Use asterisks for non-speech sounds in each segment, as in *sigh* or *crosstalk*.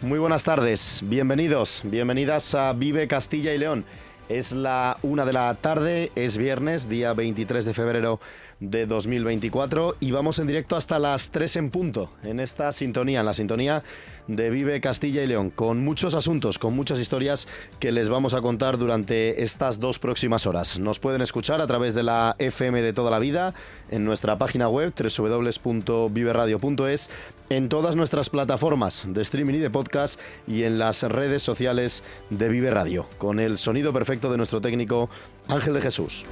Muy buenas tardes. Bienvenidos, bienvenidas a Vive Castilla y León. Es la una de la tarde, es viernes, día 23 de febrero de 2024 y vamos en directo hasta las 3 en punto en esta sintonía, en la sintonía de Vive Castilla y León, con muchos asuntos, con muchas historias que les vamos a contar durante estas dos próximas horas. Nos pueden escuchar a través de la FM de toda la vida, en nuestra página web www.viveradio.es, en todas nuestras plataformas de streaming y de podcast y en las redes sociales de Vive Radio, con el sonido perfecto de nuestro técnico Ángel de Jesús.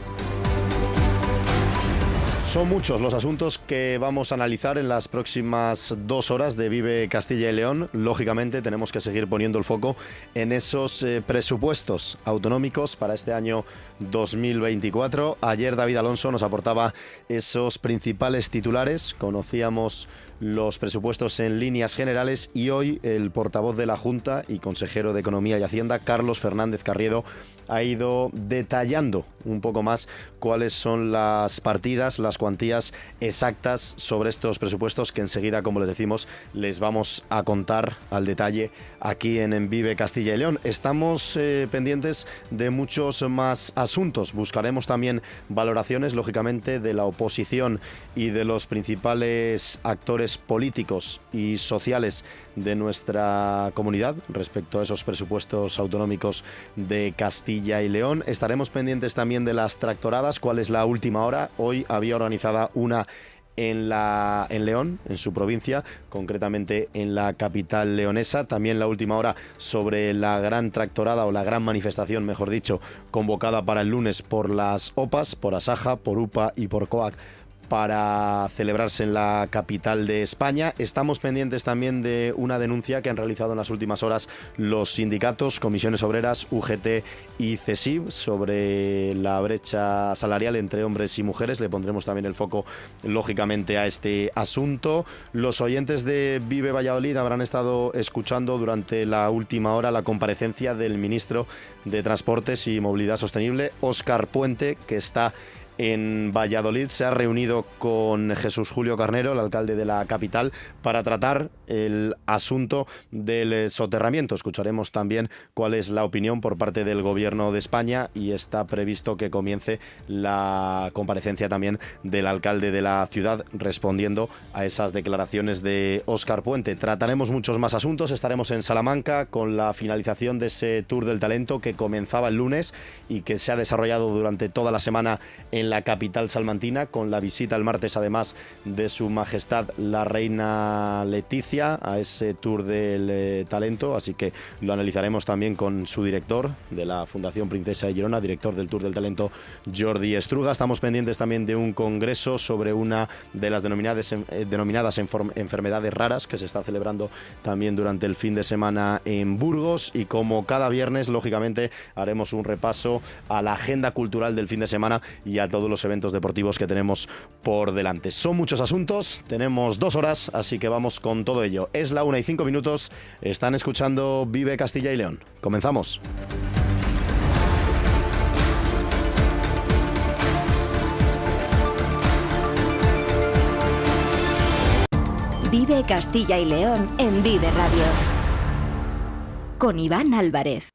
Son muchos los asuntos que vamos a analizar en las próximas dos horas de Vive Castilla y León. Lógicamente tenemos que seguir poniendo el foco en esos eh, presupuestos autonómicos para este año 2024. Ayer David Alonso nos aportaba esos principales titulares. Conocíamos los presupuestos en líneas generales y hoy el portavoz de la Junta y consejero de Economía y Hacienda, Carlos Fernández Carriedo, ha ido detallando un poco más cuáles son las partidas, las cuantías exactas sobre estos presupuestos que enseguida, como les decimos, les vamos a contar al detalle aquí en Envive Castilla y León. Estamos eh, pendientes de muchos más asuntos. Buscaremos también valoraciones, lógicamente, de la oposición y de los principales actores políticos y sociales de nuestra comunidad respecto a esos presupuestos autonómicos de Castilla y León. Estaremos pendientes también de las tractoradas, cuál es la última hora. Hoy había organizada una en, la, en León, en su provincia, concretamente en la capital leonesa. También la última hora sobre la gran tractorada o la gran manifestación, mejor dicho, convocada para el lunes por las OPAS, por Asaja, por UPA y por COAC para celebrarse en la capital de España. Estamos pendientes también de una denuncia que han realizado en las últimas horas los sindicatos, comisiones obreras, UGT y CESIB sobre la brecha salarial entre hombres y mujeres. Le pondremos también el foco, lógicamente, a este asunto. Los oyentes de Vive Valladolid habrán estado escuchando durante la última hora la comparecencia del ministro de Transportes y Movilidad Sostenible, Óscar Puente, que está en Valladolid se ha reunido con Jesús Julio Carnero, el alcalde de la capital, para tratar el asunto del soterramiento. Escucharemos también cuál es la opinión por parte del Gobierno de España y está previsto que comience la comparecencia también del alcalde de la ciudad respondiendo a esas declaraciones de Óscar Puente. Trataremos muchos más asuntos. Estaremos en Salamanca con la finalización de ese Tour del Talento que comenzaba el lunes y que se ha desarrollado durante toda la semana en la capital salmantina, con la visita el martes además de su majestad la reina Leticia a ese tour del eh, talento, así que lo analizaremos también con su director de la Fundación Princesa de Girona, director del Tour del Talento Jordi Estruga. Estamos pendientes también de un congreso sobre una de las denominadas, eh, denominadas enfermedades raras que se está celebrando también durante el fin de semana en Burgos y como cada viernes, lógicamente, haremos un repaso a la agenda cultural del fin de semana y a todo todos los eventos deportivos que tenemos por delante. Son muchos asuntos, tenemos dos horas, así que vamos con todo ello. Es la una y cinco minutos, están escuchando Vive Castilla y León. Comenzamos. Vive Castilla y León en Vive Radio. Con Iván Álvarez.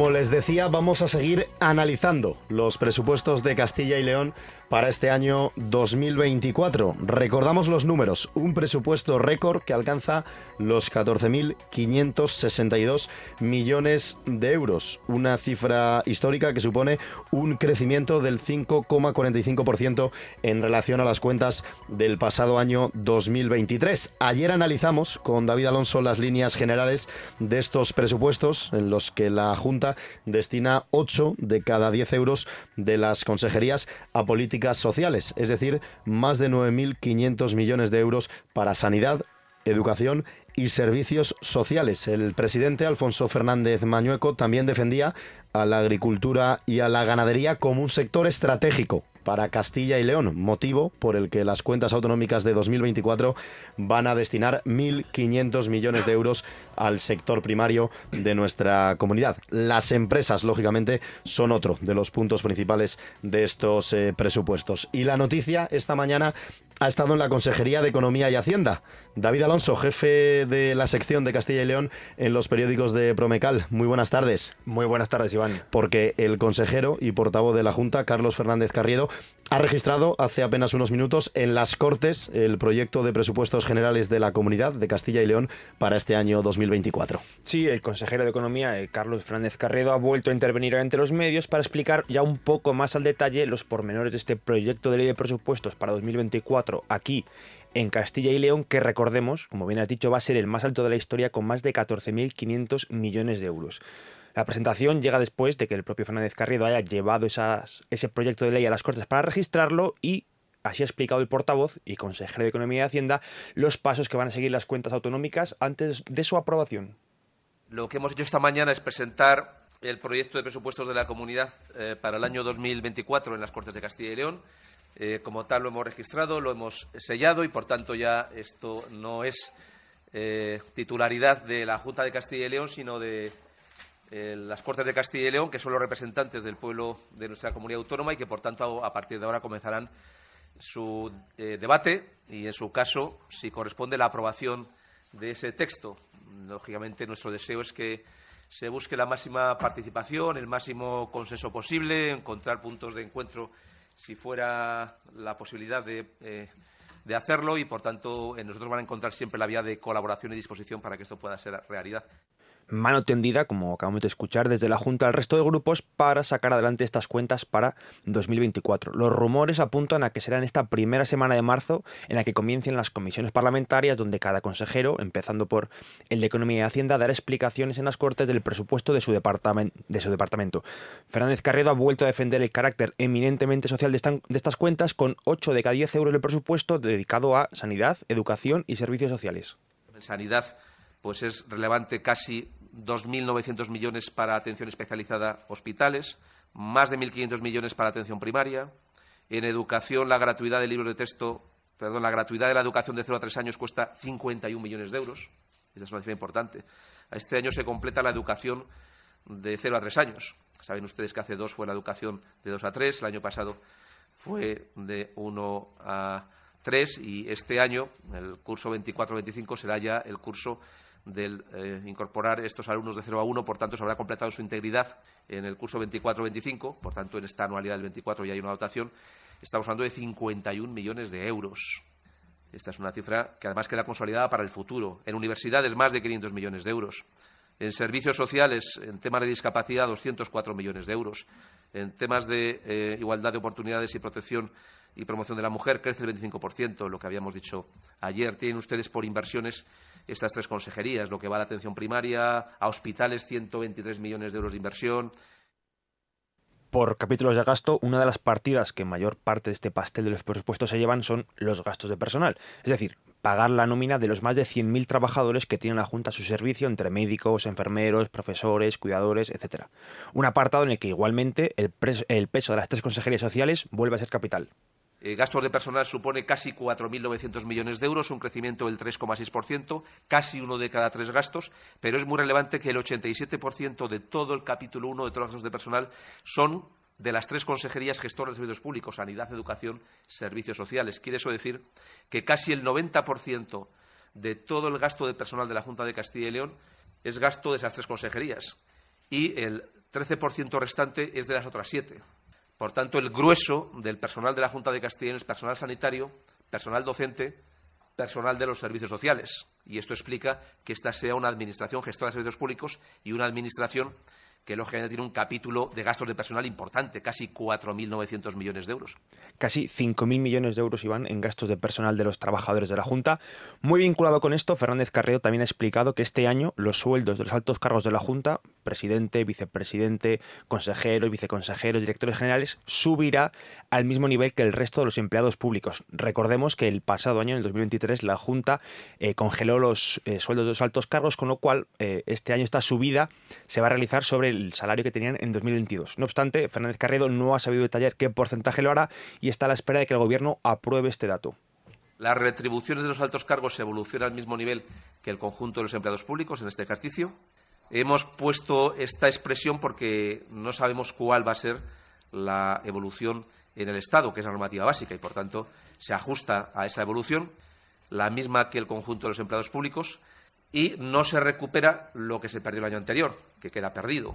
Como les decía, vamos a seguir analizando los presupuestos de Castilla y León para este año 2024. Recordamos los números, un presupuesto récord que alcanza los 14.562 millones de euros, una cifra histórica que supone un crecimiento del 5,45% en relación a las cuentas del pasado año 2023. Ayer analizamos con David Alonso las líneas generales de estos presupuestos en los que la Junta destina 8 de cada 10 euros de las consejerías a políticas sociales, es decir, más de 9.500 millones de euros para sanidad, educación y servicios sociales. El presidente Alfonso Fernández Mañueco también defendía a la agricultura y a la ganadería como un sector estratégico para Castilla y León, motivo por el que las cuentas autonómicas de 2024 van a destinar 1.500 millones de euros al sector primario de nuestra comunidad. Las empresas, lógicamente, son otro de los puntos principales de estos eh, presupuestos. Y la noticia esta mañana ha estado en la Consejería de Economía y Hacienda. David Alonso, jefe de la sección de Castilla y León en los periódicos de Promecal. Muy buenas tardes. Muy buenas tardes, Iván. Porque el consejero y portavoz de la Junta, Carlos Fernández Carriedo, ha registrado hace apenas unos minutos en las Cortes el proyecto de presupuestos generales de la Comunidad de Castilla y León para este año 2024. Sí, el consejero de Economía, eh, Carlos Fernández Carriedo, ha vuelto a intervenir ante los medios para explicar ya un poco más al detalle los pormenores de este proyecto de ley de presupuestos para 2024 aquí en Castilla y León, que recordemos, como bien has dicho, va a ser el más alto de la historia con más de 14.500 millones de euros. La presentación llega después de que el propio Fernández Carriedo haya llevado ese proyecto de ley a las Cortes para registrarlo y así ha explicado el portavoz y consejero de Economía y Hacienda los pasos que van a seguir las cuentas autonómicas antes de su aprobación. Lo que hemos hecho esta mañana es presentar el proyecto de presupuestos de la comunidad eh, para el año 2024 en las Cortes de Castilla y León. Eh, como tal, lo hemos registrado, lo hemos sellado y, por tanto, ya esto no es eh, titularidad de la Junta de Castilla y León, sino de eh, las Cortes de Castilla y León, que son los representantes del pueblo de nuestra comunidad autónoma y que, por tanto, a partir de ahora comenzarán su eh, debate y, en su caso, si corresponde la aprobación de ese texto. Lógicamente, nuestro deseo es que se busque la máxima participación, el máximo consenso posible, encontrar puntos de encuentro si fuera la posibilidad de, eh, de hacerlo y, por tanto, nosotros van a encontrar siempre la vía de colaboración y disposición para que esto pueda ser realidad mano tendida, como acabamos de escuchar, desde la Junta al resto de grupos para sacar adelante estas cuentas para 2024. Los rumores apuntan a que será en esta primera semana de marzo en la que comiencen las comisiones parlamentarias donde cada consejero, empezando por el de Economía y Hacienda, dará explicaciones en las Cortes del presupuesto de su, de su departamento. Fernández Carredo ha vuelto a defender el carácter eminentemente social de, de estas cuentas con 8 de cada 10 euros del presupuesto dedicado a sanidad, educación y servicios sociales. En sanidad pues es relevante casi 2.900 millones para atención especializada hospitales, más de 1.500 millones para atención primaria. En educación, la gratuidad de libros de texto, perdón, la gratuidad de la educación de 0 a 3 años cuesta 51 millones de euros. Esa es una cifra importante. Este año se completa la educación de 0 a 3 años. Saben ustedes que hace dos fue la educación de 2 a 3, el año pasado fue de 1 a 3 y este año, el curso 24-25, será ya el curso del eh, incorporar estos alumnos de 0 a 1, por tanto, se habrá completado su integridad en el curso 24-25, por tanto, en esta anualidad del 24 ya hay una dotación, estamos hablando de 51 millones de euros. Esta es una cifra que además queda consolidada para el futuro. En universidades, más de 500 millones de euros. En servicios sociales, en temas de discapacidad, 204 millones de euros. En temas de eh, igualdad de oportunidades y protección y promoción de la mujer, crece el 25%, lo que habíamos dicho ayer. Tienen ustedes por inversiones estas tres consejerías, lo que va a la atención primaria, a hospitales 123 millones de euros de inversión. Por capítulos de gasto, una de las partidas que mayor parte de este pastel de los presupuestos se llevan son los gastos de personal. Es decir, pagar la nómina de los más de 100.000 trabajadores que tiene la Junta a su servicio, entre médicos, enfermeros, profesores, cuidadores, etc. Un apartado en el que igualmente el, el peso de las tres consejerías sociales vuelve a ser capital. Eh, gastos de personal supone casi 4.900 millones de euros, un crecimiento del 3,6%, casi uno de cada tres gastos, pero es muy relevante que el 87% de todo el capítulo 1 de todos los gastos de personal son de las tres consejerías gestoras de servicios públicos, sanidad, educación, servicios sociales. Quiere eso decir que casi el 90% de todo el gasto de personal de la Junta de Castilla y León es gasto de esas tres consejerías. y el 13% restante es de las otras siete. Por tanto, el grueso del personal de la Junta de Castilla es personal sanitario, personal docente, personal de los servicios sociales. Y esto explica que esta sea una administración gestora de servicios públicos y una administración que lógicamente tiene un capítulo de gastos de personal importante, casi 4.900 millones de euros. Casi 5.000 millones de euros iban en gastos de personal de los trabajadores de la Junta. Muy vinculado con esto, Fernández Carrero también ha explicado que este año los sueldos de los altos cargos de la Junta, presidente, vicepresidente, consejeros, viceconsejeros, directores generales, subirá al mismo nivel que el resto de los empleados públicos. Recordemos que el pasado año, en el 2023, la Junta eh, congeló los eh, sueldos de los altos cargos, con lo cual eh, este año esta subida se va a realizar sobre el salario que tenían en 2022. No obstante, Fernández Carredo no ha sabido detallar qué porcentaje lo hará y está a la espera de que el Gobierno apruebe este dato. Las retribuciones de los altos cargos se evolucionan al mismo nivel que el conjunto de los empleados públicos en este ejercicio. Hemos puesto esta expresión porque no sabemos cuál va a ser la evolución en el Estado, que es la normativa básica, y por tanto se ajusta a esa evolución, la misma que el conjunto de los empleados públicos, y no se recupera lo que se perdió el año anterior, que queda perdido.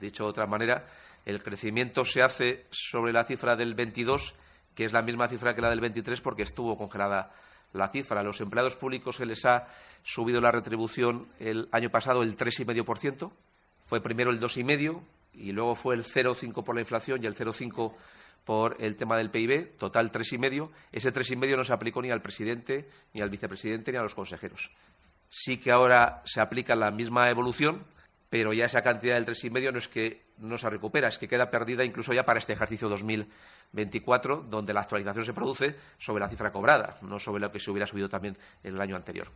Dicho de otra manera, el crecimiento se hace sobre la cifra del 22, que es la misma cifra que la del 23 porque estuvo congelada la cifra. A los empleados públicos se les ha subido la retribución el año pasado el 3,5%. Fue primero el 2,5% y luego fue el 0,5% por la inflación y el 0,5% por el tema del PIB, total 3,5%. Ese 3,5% no se aplicó ni al presidente, ni al vicepresidente, ni a los consejeros. Sí que ahora se aplica la misma evolución, pero ya esa cantidad del 3,5 no es que no se recupera, es que queda perdida incluso ya para este ejercicio 2024, donde la actualización se produce sobre la cifra cobrada, no sobre lo que se hubiera subido también en el año anterior.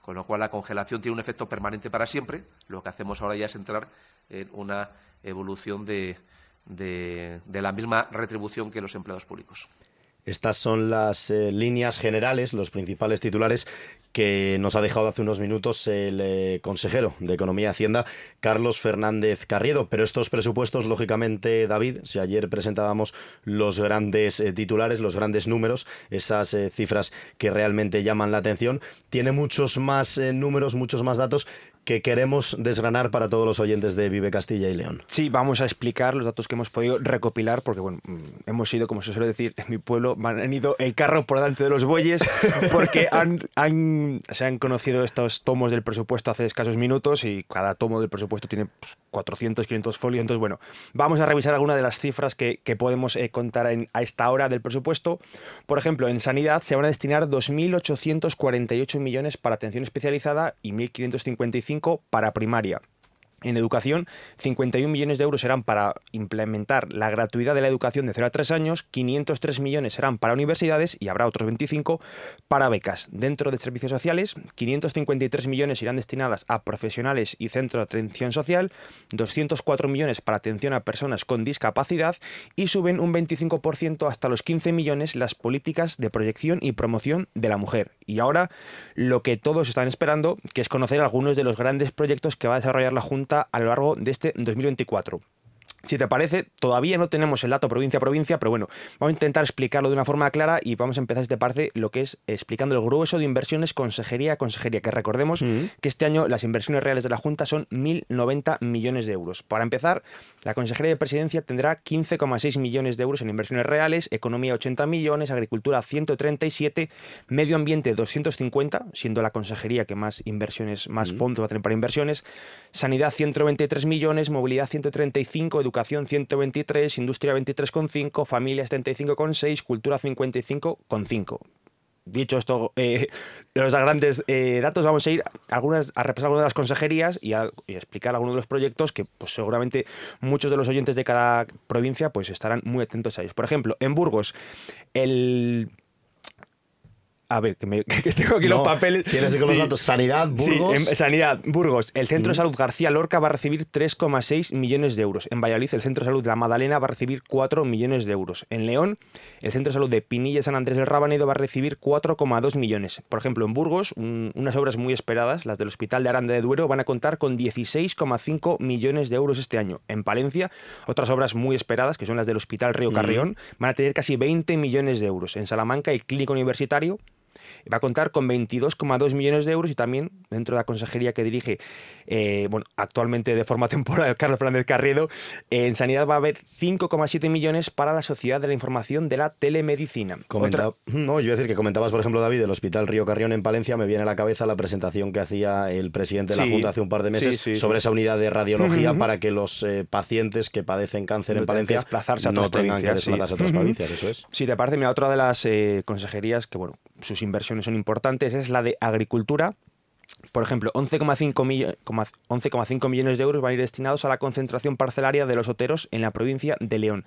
Con lo cual la congelación tiene un efecto permanente para siempre. Lo que hacemos ahora ya es entrar en una evolución de, de la misma retribución que los empleados públicos. Estas son las eh, líneas generales, los principales titulares que nos ha dejado hace unos minutos el eh, consejero de Economía y Hacienda, Carlos Fernández Carriedo. Pero estos presupuestos, lógicamente, David, si ayer presentábamos los grandes eh, titulares, los grandes números, esas cifras que realmente llaman la atención, tiene muchos más números, muchos más datos que queremos desgranar para todos los oyentes de Vive Castilla y León. Sí, vamos a explicar los datos que hemos podido recopilar, porque bueno, mm, hemos ido, como se suele decir en mi pueblo, han ido el carro por delante de los bueyes, *laughs* porque se han conocido estos tomos del presupuesto hace escasos minutos y cada tomo del presupuesto tiene 400, pues, 500 folios. Entonces, bueno, vamos a revisar algunas de las cifras que, podemos eh, contar a esta hora del presupuesto. Por ejemplo, en sanidad se van a destinar 2.848 millones para atención especializada y 1.555 para primaria. En educación, 51 millones de euros serán para implementar la gratuidad de la educación de 0 a 3 años, 503 millones serán para universidades y habrá otros 25 para becas. Dentro de servicios sociales, 553 millones irán destinadas a profesionales y centros de atención social, 204 millones para atención a personas con discapacidad y suben un 25% hasta los 15 millones las políticas de proyección y promoción de la mujer. Y ahora lo que todos están esperando, que es conocer algunos de los grandes proyectos que va a desarrollar la Junta a lo largo de este 2024. Si te parece, todavía no tenemos el dato provincia a provincia, pero bueno, vamos a intentar explicarlo de una forma clara y vamos a empezar, este parte, lo que es explicando el grueso de inversiones consejería a consejería, que recordemos que este año las inversiones reales de la Junta son 1.090 millones de euros. Para empezar, la Consejería de Presidencia tendrá 15,6 millones de euros en inversiones reales, economía 80 millones, agricultura 137, medio ambiente 250, siendo la consejería que más inversiones, más fondos va a tener para inversiones, sanidad 193 millones, movilidad 135, educación educación 123, industria 23,5, familia 75,6, cultura 55,5 dicho esto, eh, los grandes eh, datos, vamos a ir algunas, a repasar algunas de las consejerías y a, explicar algunos de los proyectos que pues, seguramente muchos de los oyentes de cada provincia pues, estarán muy atentos a ellos. Por ejemplo, en Burgos, el a ver, que, me, *laughs* tengo aquí los papeles. Tienes con los datos. Sanidad, Burgos. Sí, Sanidad, Burgos. El Centro de Salud García Lorca va a recibir 3,6 millones de euros. En Valladolid, el Centro de Salud de La Madalena va a recibir 4 millones de euros. En León, el Centro de Salud de Pinilla San Andrés del Rabanedo va a recibir 4,2 millones. Por ejemplo, en Burgos, unas obras muy esperadas, las del Hospital de Aranda de Duero, van a contar con 16,5 millones de euros este año. En Palencia, otras obras muy esperadas, que son las del Hospital Río Carrión, van a tener casi 20 millones de euros. En Salamanca, el Clínico Universitario Va a contar con 22,2 millones de euros y también dentro de la consejería que dirige, eh, bueno, actualmente de forma *laughs* temporal Carlos Fernández Carriedo, en sanidad va a haber 5,7 millones para la Sociedad de la Información de la Telemedicina. No, yo iba a decir que comentabas, por ejemplo, David, del Hospital Río Carrión en Palencia, me viene a la cabeza la presentación que hacía el presidente de la Junta hace un par de meses sobre esa unidad de radiología para que los eh, pacientes que padecen cáncer en Palencia desplazarse a no tengan que desplazarse a otras provincias, eso es. Sí, te parece, mira, otra de las eh, consejerías que, bueno, sus inversiones son importantes es la de agricultura por ejemplo, 11,5 millones de euros van a ir destinados a la concentración parcelaria de los oteros en la provincia de León.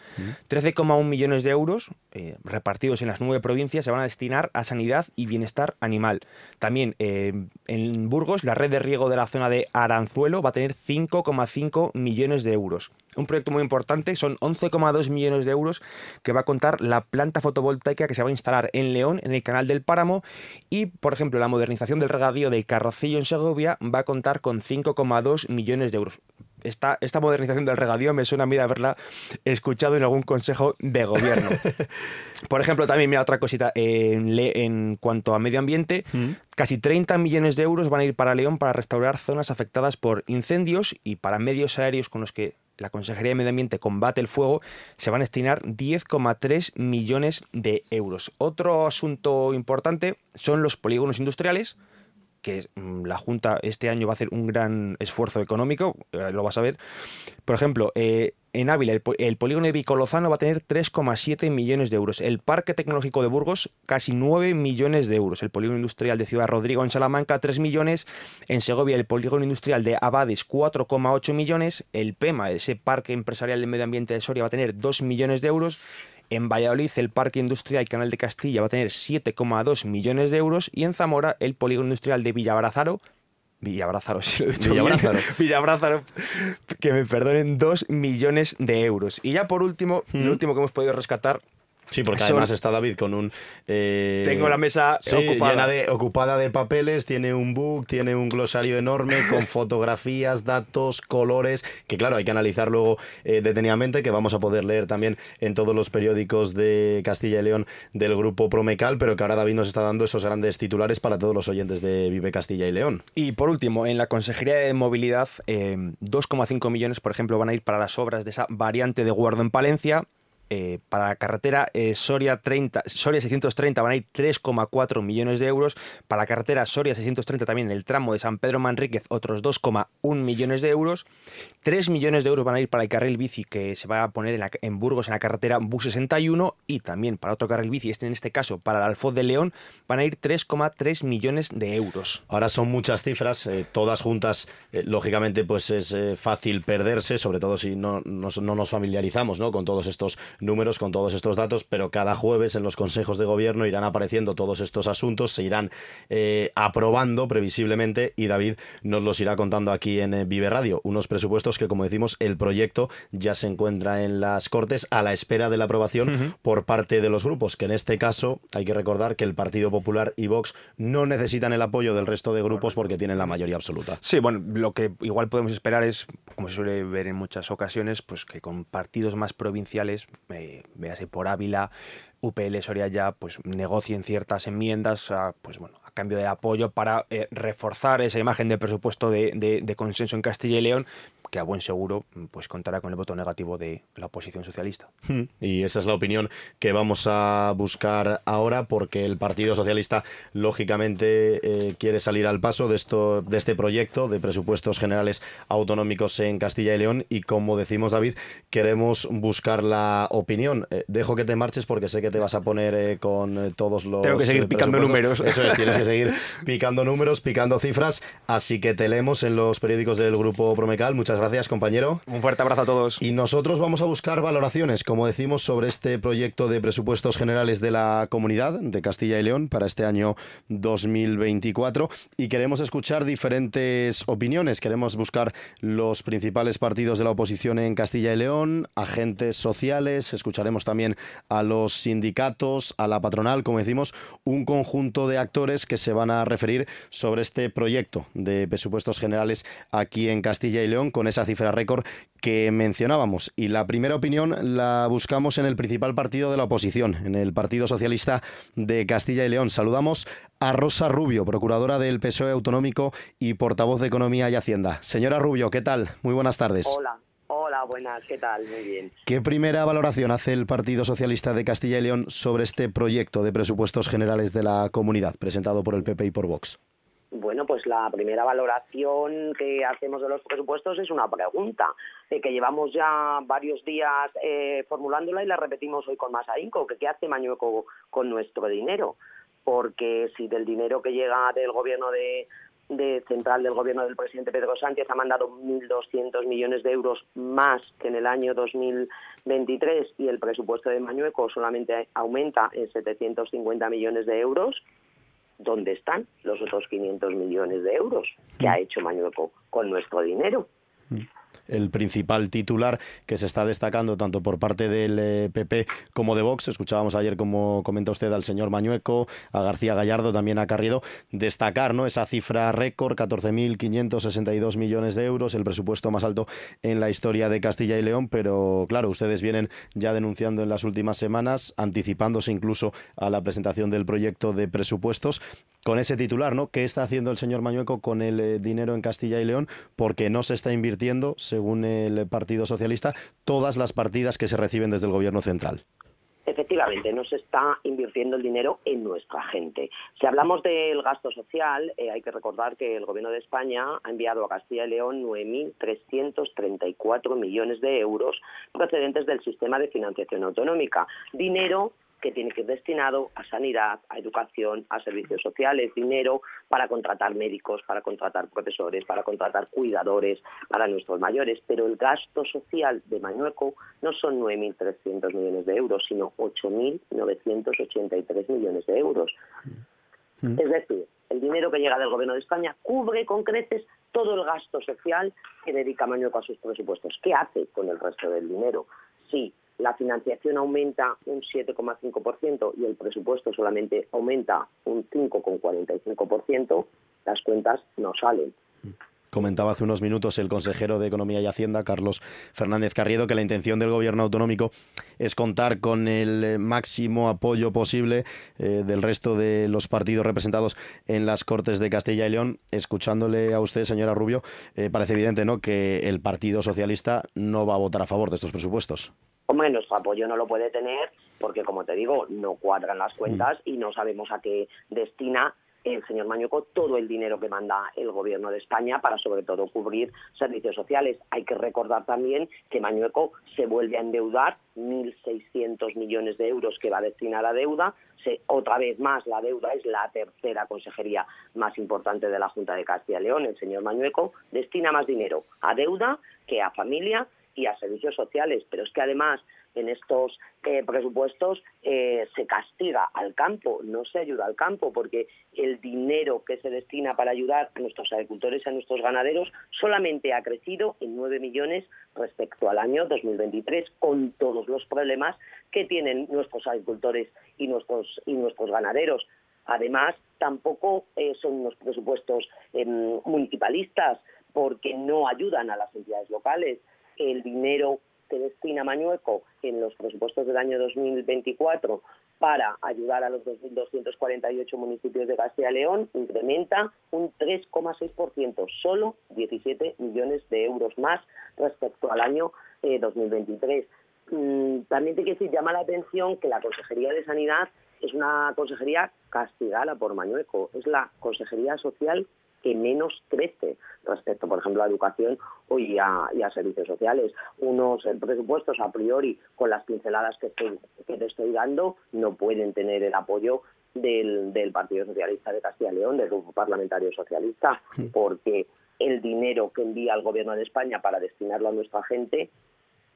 13,1 millones de euros eh, repartidos en las nueve provincias se van a destinar a sanidad y bienestar animal. También eh, en Burgos, la red de riego de la zona de Aranzuelo va a tener 5,5 millones de euros un proyecto muy importante, son 11,2 millones de euros que va a contar la planta fotovoltaica que se va a instalar en León, en el canal del Páramo, y, por ejemplo, la modernización del regadío del En Segovia va a contar con 5,2 millones de euros. Esta, esta, modernización del regadío me suena a mí de haberla escuchado en algún consejo de gobierno. *laughs* Por ejemplo, también, mira, otra cosita, en, en cuanto a medio ambiente, mm. casi 30 millones de euros van a ir para León para restaurar zonas afectadas por incendios y para medios aéreos con los que la Consejería de Medio Ambiente combate el fuego, se van a destinar 10,3 millones de euros. Otro asunto importante son los polígonos industriales, que mm, la Junta este año va a hacer un gran esfuerzo económico, eh, lo vas a ver. Por ejemplo, eh, en Ávila, el, polígono de Vicolozano va a tener 3,7 millones de euros. El Parque Tecnológico de Burgos, casi 9 millones de euros. El polígono industrial de Ciudad Rodrigo en Salamanca, 3 millones. En Segovia, el polígono industrial de Abades, 4,8 millones. El PEMA, ese Parque Empresarial de Medio Ambiente de Soria, va a tener 2 millones de euros. En Valladolid, el Parque Industrial Canal de Castilla va a tener 7,2 millones de euros. Y en Zamora, el polígono industrial de Villabarazaro, Villabrázaro, si *laughs* lo he dicho Villabrázaro. *laughs* que me perdonen, 2 millones de euros. Y ya por último, el último que hemos podido rescatar Sí, porque además está David con un... Eh, tengo la mesa ocupada. de, ocupada de papeles, tiene un book, tiene un glosario enorme con *laughs* fotografías, datos, colores, que claro, hay que analizar luego eh, detenidamente, que vamos a poder leer también en todos los periódicos de Castilla y León del grupo Promecal, pero que ahora David nos está dando esos grandes titulares para todos los oyentes de Vive Castilla y León. Y por último, en la Consejería de Movilidad, 2,5 eh, millones, por ejemplo, van a ir para las obras de esa variante de Guardo en Palencia, eh, para la carretera eh, Soria, 30, Soria 630 van a ir 3,4 millones de euros. Para la carretera Soria 630 también el tramo de San Pedro Manríquez otros 2,1 millones de euros. 3 millones de euros van a ir para el carril bici que se va a poner en, Burgos en la carretera Bus 61 y también para otro carril bici, este en este caso para el Alfoz de León, van a ir 3,3 millones de euros. Ahora son muchas cifras, eh, todas juntas, lógicamente pues es fácil perderse, sobre todo si no, no, no nos familiarizamos ¿no? con todos estos números con todos estos datos, pero cada jueves en los consejos de gobierno irán apareciendo todos estos asuntos, se irán eh, aprobando previsiblemente y David nos los irá contando aquí en eh, Vive Radio. Unos presupuestos que, como decimos, el proyecto ya se encuentra en las Cortes a la espera de la aprobación por parte de los grupos, que en este caso hay que recordar que el Partido Popular y Vox no necesitan el apoyo del resto de grupos porque tienen la mayoría absoluta. Sí, bueno, lo que igual podemos esperar es, como se suele ver en muchas ocasiones, pues que con partidos más provinciales eh, véase por Ávila, UPL Soria ya pues negocien ciertas enmiendas a, pues bueno, a cambio de apoyo para eh, reforzar esa imagen de presupuesto de, consenso en Castilla y León, que a buen seguro pues contará con el voto negativo de la oposición socialista. Hmm. Y esa es la opinión que vamos a buscar ahora, porque el Partido Socialista lógicamente eh, quiere salir al paso de esto, de este proyecto de presupuestos generales autonómicos en Castilla y León. Y como decimos David, queremos buscar la opinión. Eh, dejo que te marches porque sé que te vas a poner eh, con todos los. Tengo que seguir picando números. Eso es, tienes que seguir *laughs* picando números, picando cifras. Así que te leemos en los periódicos del grupo Promecal. Muchas gracias, compañero. Un fuerte abrazo a todos. Y nosotros vamos a buscar valoraciones, como decimos, sobre este proyecto de presupuestos generales de la comunidad de Castilla y León para este año 2024. Y queremos escuchar diferentes opiniones. Queremos buscar los principales partidos de la oposición en Castilla y León, agentes sociales. Escucharemos también a los sindicatos sindicatos, a la patronal, como decimos, un conjunto de actores que se van a referir sobre este proyecto de presupuestos generales aquí en Castilla y León con esa cifra récord que mencionábamos. Y la primera opinión la buscamos en el principal partido de la oposición, en el Partido Socialista de Castilla y León. Saludamos a Rosa Rubio, procuradora del PSOE Autonómico y portavoz de Economía y Hacienda. Señora Rubio, ¿qué tal? Muy buenas tardes. Hola. Hola, buenas, ¿qué tal? Muy bien. ¿Qué primera valoración hace el Partido Socialista de Castilla y León sobre este proyecto de presupuestos generales de la comunidad presentado por el PP y por Vox? Bueno, pues la primera valoración que hacemos de los presupuestos es una pregunta, eh, que llevamos ya varios días eh, formulándola y la repetimos hoy con más ahínco, que qué hace Mañueco con nuestro dinero. Porque si del dinero que llega del gobierno de, de central del gobierno del presidente Pedro Sánchez ha mandado 1.200 millones de euros más que en el año 2023 y el presupuesto de Mañueco solamente aumenta en 750 millones de euros, ¿dónde están los otros 500 millones de euros que ha hecho Mañueco con nuestro dinero? El principal titular que se está destacando tanto por parte del PP eh, como de Vox. Escuchábamos ayer, como comenta usted, al señor Mañueco, a García Gallardo, también a Carrido, destacar ¿no? esa cifra récord, 14.562 millones de euros, el presupuesto más alto en la historia de Castilla y León, pero claro, ustedes vienen ya denunciando en las últimas semanas, anticipándose incluso a la presentación del proyecto de presupuestos, con ese titular, ¿no? ¿Qué está haciendo el señor Mañueco con el eh, dinero en Castilla y León? Porque no se está invirtiendo, según el Partido Socialista, todas las partidas que se reciben desde el Gobierno central. Efectivamente, no se está invirtiendo el dinero en nuestra gente. Si hablamos del gasto social, eh, hay que recordar que el Gobierno de España ha enviado a Castilla y León 9.334 millones de euros procedentes del sistema de financiación autonómica. Dinero que tiene que ir destinado a sanidad, a educación, a servicios sociales, dinero para contratar médicos, para contratar profesores, para contratar cuidadores para nuestros mayores. Pero el gasto social de Mañueco no son 9.300 millones de euros, sino 8.983 millones de euros. Mm. Es decir, el dinero que llega del Gobierno de España cubre con creces todo el gasto social que dedica Mañueco a sus presupuestos. ¿Qué hace con el resto del dinero? Sí, la financiación aumenta un 7,5% y el presupuesto solamente aumenta un 5,45%, las cuentas no salen. Comentaba hace unos minutos el consejero de Economía y Hacienda, Carlos Fernández Carriedo, que la intención del gobierno autonómico es contar con el máximo apoyo posible eh, del resto de los partidos representados en las Cortes de Castilla y León. Escuchándole a usted, señora Rubio, eh, parece evidente ¿no? que el Partido Socialista no va a votar a favor de estos presupuestos. Hombre, nuestro apoyo no lo puede tener porque, como te digo, no cuadran las cuentas y no sabemos a qué destina el señor Mañueco todo el dinero que manda el gobierno de España para sobre todo cubrir servicios sociales. Hay que recordar también que Mañueco se vuelve a endeudar 1.600 millones de euros que va a destinar a deuda. Otra vez más, la deuda es la tercera consejería más importante de la Junta de Castilla y León. El señor Mañueco destina más dinero a deuda que a familia y a servicios sociales. Pero es que además en estos eh, presupuestos eh, se castiga al campo, no se ayuda al campo, porque el dinero que se destina para ayudar a nuestros agricultores y a nuestros ganaderos solamente ha crecido en 9 millones respecto al año 2023, con todos los problemas que tienen nuestros agricultores y nuestros, y nuestros ganaderos. Además, tampoco eh, son unos presupuestos em, municipalistas, porque no ayudan a las entidades locales el dinero que destina Mañueco en los presupuestos del año 2024 para ayudar a los 2.248 municipios de Castilla y León incrementa un 3,6%, solo 17 millones de euros más respecto al año 2023. Eh, mm, también te quiero decir, llama la atención que la Consejería de Sanidad es una consejería castigada por Mañueco, es la Consejería Social que menos crece respecto, por ejemplo, a educación y a, servicios sociales. Unos presupuestos a priori, con las pinceladas que, que te estoy dando, no pueden tener el apoyo del, Partido Socialista de Castilla y León, del Grupo Parlamentario Socialista, porque el dinero que envía el Gobierno de España para destinarlo a nuestra gente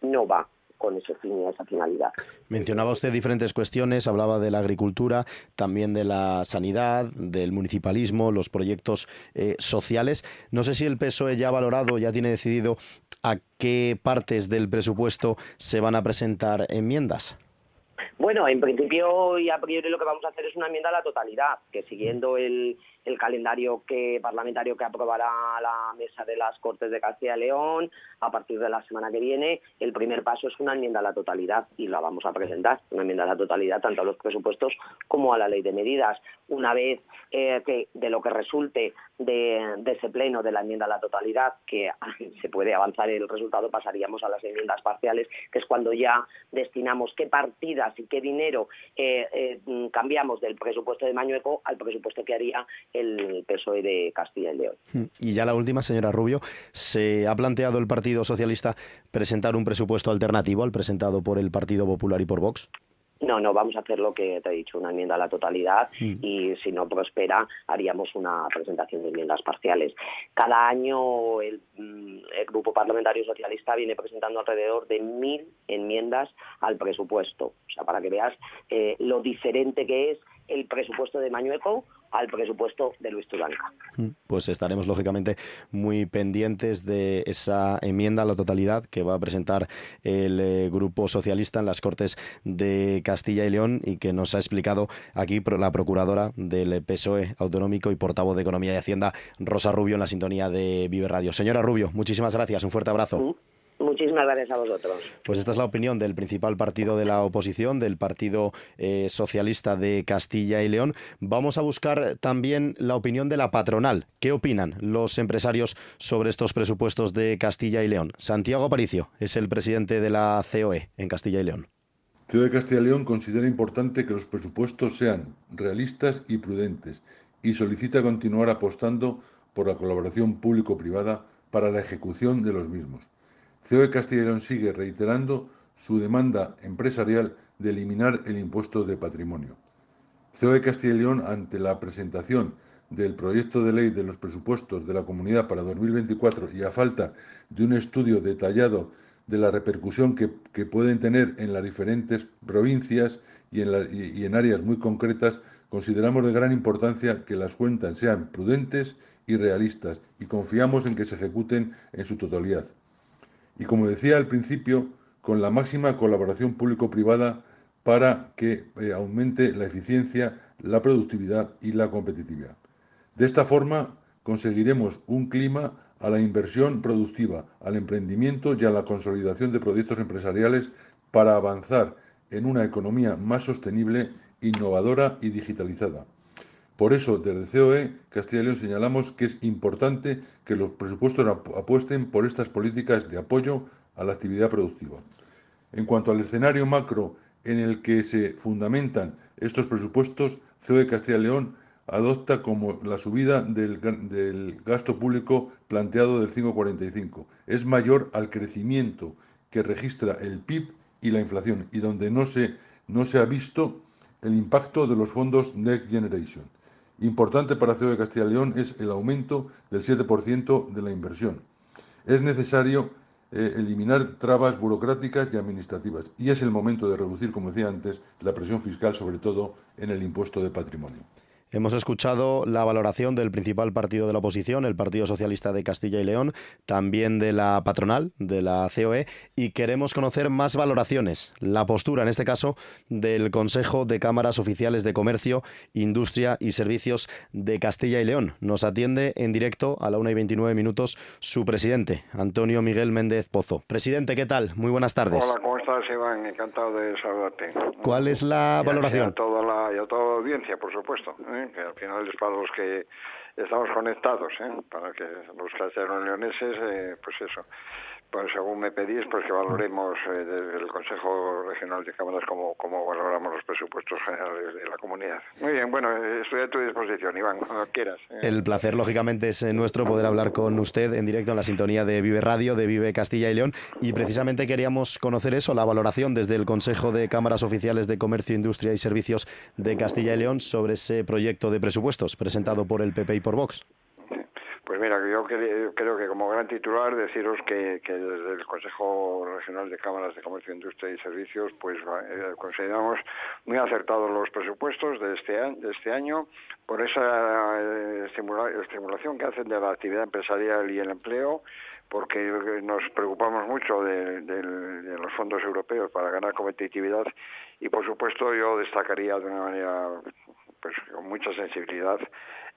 no va con ese fin y esa finalidad. Mencionaba usted diferentes cuestiones, hablaba de la agricultura, también de la sanidad, del municipalismo, los proyectos eh, sociales. No sé si el PSOE ya ha valorado, ya tiene decidido a qué partes del presupuesto se van a presentar enmiendas. Bueno, en principio y a priori lo que vamos a hacer es una enmienda a la totalidad, que siguiendo el, el calendario que, parlamentario que aprobará la mesa de las Cortes de Castilla y León a partir de la semana que viene. El primer paso es una enmienda a la totalidad y la vamos a presentar, una enmienda a la totalidad tanto a los presupuestos como a la ley de medidas. Una vez eh, que de lo que resulte de, ese pleno de la enmienda a la totalidad, que *laughs* se puede avanzar el resultado, pasaríamos a las enmiendas parciales, que es cuando ya destinamos qué partidas y qué dinero eh, eh, cambiamos del presupuesto de Mañueco al presupuesto que haría PSOE de Castilla y León. Hmm. Y ya la última, señora Rubio, ¿se ha planteado el Partido Socialista presentar un presupuesto alternativo al presentado por el Partido Popular y por Vox? No, no, vamos a hacer lo que te he dicho, una enmienda a la totalidad hmm. y si no prospera haríamos una presentación de enmiendas parciales. Cada año el, mm, el, Grupo Parlamentario Socialista viene presentando alrededor de mil enmiendas al presupuesto. O sea, para que veas eh, lo diferente que es el presupuesto de Mañueco al presupuesto de Luis Tudanca. Mm, pues estaremos lógicamente muy pendientes de esa enmienda a la totalidad que va a presentar el eh, Grupo Socialista en las Cortes de Castilla y León y que nos ha explicado aquí la procuradora del PSOE autonómico y portavoz de Economía y Hacienda, Rosa Rubio, en la sintonía de Vive Radio. Señora Rubio, muchísimas gracias, un fuerte abrazo. Mm. Muchísimas gracias a vosotros. Pues esta es la opinión del principal partido de la oposición, del Partido eh, Socialista de Castilla y León. Vamos a buscar también la opinión de la patronal. ¿Qué opinan los empresarios sobre estos presupuestos de Castilla y León? Santiago Aparicio es el presidente de la COE en Castilla y León. COE de Castilla y León considera importante que los presupuestos sean realistas y prudentes y solicita continuar apostando por la colaboración público-privada para la ejecución de los mismos. COE Castilla y León sigue reiterando su demanda empresarial de eliminar el impuesto de patrimonio. COE Castilla y León, ante la presentación del proyecto de ley de los presupuestos de la comunidad para 2024 y a falta de un estudio detallado de la repercusión que, pueden tener en las diferentes provincias y en áreas muy concretas, consideramos de gran importancia que las cuentas sean prudentes y realistas y confiamos en que se ejecuten en su totalidad y, como decía al principio, con la máxima colaboración público-privada para que eh, aumente la eficiencia, la productividad y la competitividad. De esta forma conseguiremos un clima a la inversión productiva, al emprendimiento y a la consolidación de proyectos empresariales para avanzar en una economía más sostenible, innovadora y digitalizada. Por eso, desde COE Castilla y León señalamos que es importante que los presupuestos apuesten por estas políticas de apoyo a la actividad productiva. En cuanto al escenario macro en el que se fundamentan estos presupuestos, COE Castilla y León adopta como la subida del, gasto público planteado del 5,45. Es mayor al crecimiento que registra el PIB y la inflación y donde no se, no se ha visto el impacto de los fondos Next Generation. Importante para COE de Castilla y León es el aumento del 7% de la inversión. Es necesario eh, eliminar trabas burocráticas y administrativas y es el momento de reducir, como decía antes, la presión fiscal, sobre todo en el impuesto de patrimonio. Hemos escuchado la valoración del principal partido de la oposición, el Partido Socialista de Castilla y León, también de la patronal, de la COE, y queremos conocer más valoraciones. La postura, en este caso, del Consejo de Cámaras Oficiales de Comercio, Industria y Servicios de Castilla y León. Nos atiende en directo a la 1 y 29 minutos su presidente, Antonio Miguel Méndez Pozo. Presidente, ¿qué tal? Muy buenas tardes. Hola, ¿cómo estás, Iván? Encantado de saludarte. ¿Cuál es la valoración? Y a toda la, y a toda la audiencia, por supuesto. ¿Eh? que al final es para los que estamos conectados, ¿eh? para que los castellanos leoneses, eh, pues eso, pues según me pedís, pues que valoremos eh, desde el Consejo Regional de Cámaras cómo, valoramos los presupuestos generales de la comunidad. Muy bien, bueno, estoy a tu disposición, Iván, cuando quieras. Eh. El placer, lógicamente, es nuestro poder hablar con usted en directo en la sintonía de Vive Radio, de Vive Castilla y León, y precisamente queríamos conocer eso, la valoración desde el Consejo de Cámaras Oficiales de Comercio, Industria y Servicios de Castilla y León sobre ese proyecto de presupuestos presentado por el PP y por Vox. Pues mira, yo creo que como gran titular deciros que, desde el Consejo Regional de Cámaras de Comercio, Industria y Servicios, pues eh, consideramos muy acertados los presupuestos de este año, de este año por esa eh, estimulación que hacen de la actividad empresarial y el empleo, porque nos preocupamos mucho de, los fondos europeos para ganar competitividad y, por supuesto, yo destacaría de una manera pues, con mucha sensibilidad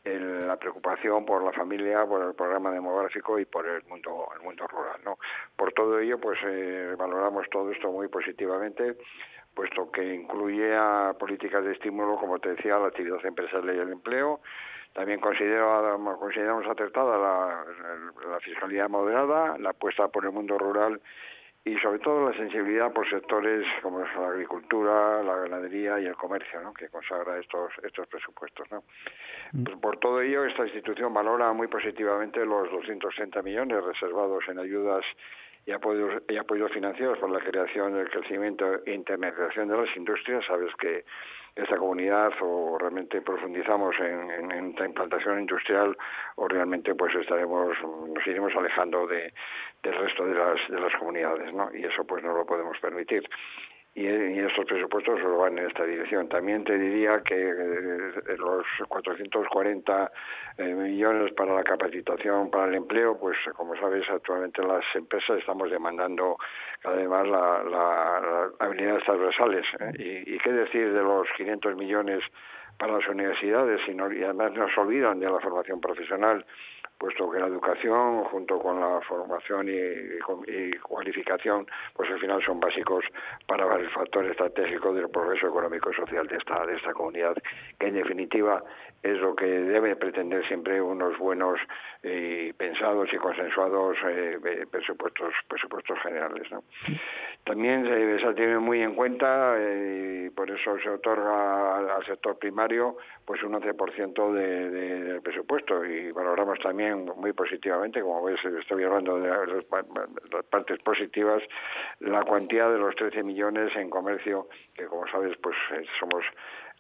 la preocupación por la familia, por el programa demográfico y por el mundo, el mundo rural. ¿no? Por todo ello, pues eh, valoramos todo esto muy positivamente, puesto que incluye políticas de estímulo, como te decía, la actividad empresarial y el empleo. También considero, consideramos acertada la, la fiscalidad moderada, la apuesta por el mundo rural y sobre todo la sensibilidad por sectores como la agricultura, la ganadería y el comercio, ¿no? que consagra estos estos presupuestos. ¿no? Pues por todo ello, esta institución valora muy positivamente los 260 millones reservados en ayudas y apoyos, y apoyos financieros para la creación, el crecimiento e internacionalización de las industrias. Sabes que esta comunidad o realmente profundizamos en, en, implantación industrial o realmente pues estaremos nos iremos alejando de, del resto de las de las comunidades no y eso pues no lo podemos permitir y, estos presupuestos solo van en esta dirección. También te diría que eh, los 440 eh, millones para la capacitación para el empleo, pues como sabes, actualmente las empresas estamos demandando cada vez más la, la, habilidades transversales. ¿eh? Y, y, qué decir de los 500 millones para las universidades, sino, y además nos olvidan de la formación profesional puesto que la educación junto con la formación y, cualificación pues al final son básicos para el factor estratégico del progreso económico y social de esta de esta comunidad que en definitiva es lo que debe pretender siempre unos buenos y pensados y consensuados eh, presupuestos presupuestos generales también se, tiene muy en cuenta eh, y por eso se otorga al, sector primario pues un 11% de, del presupuesto. Y valoramos también muy positivamente, como ves, estoy hablando de las partes positivas, la cuantía de los 13 millones en comercio, que como sabes, pues eh, somos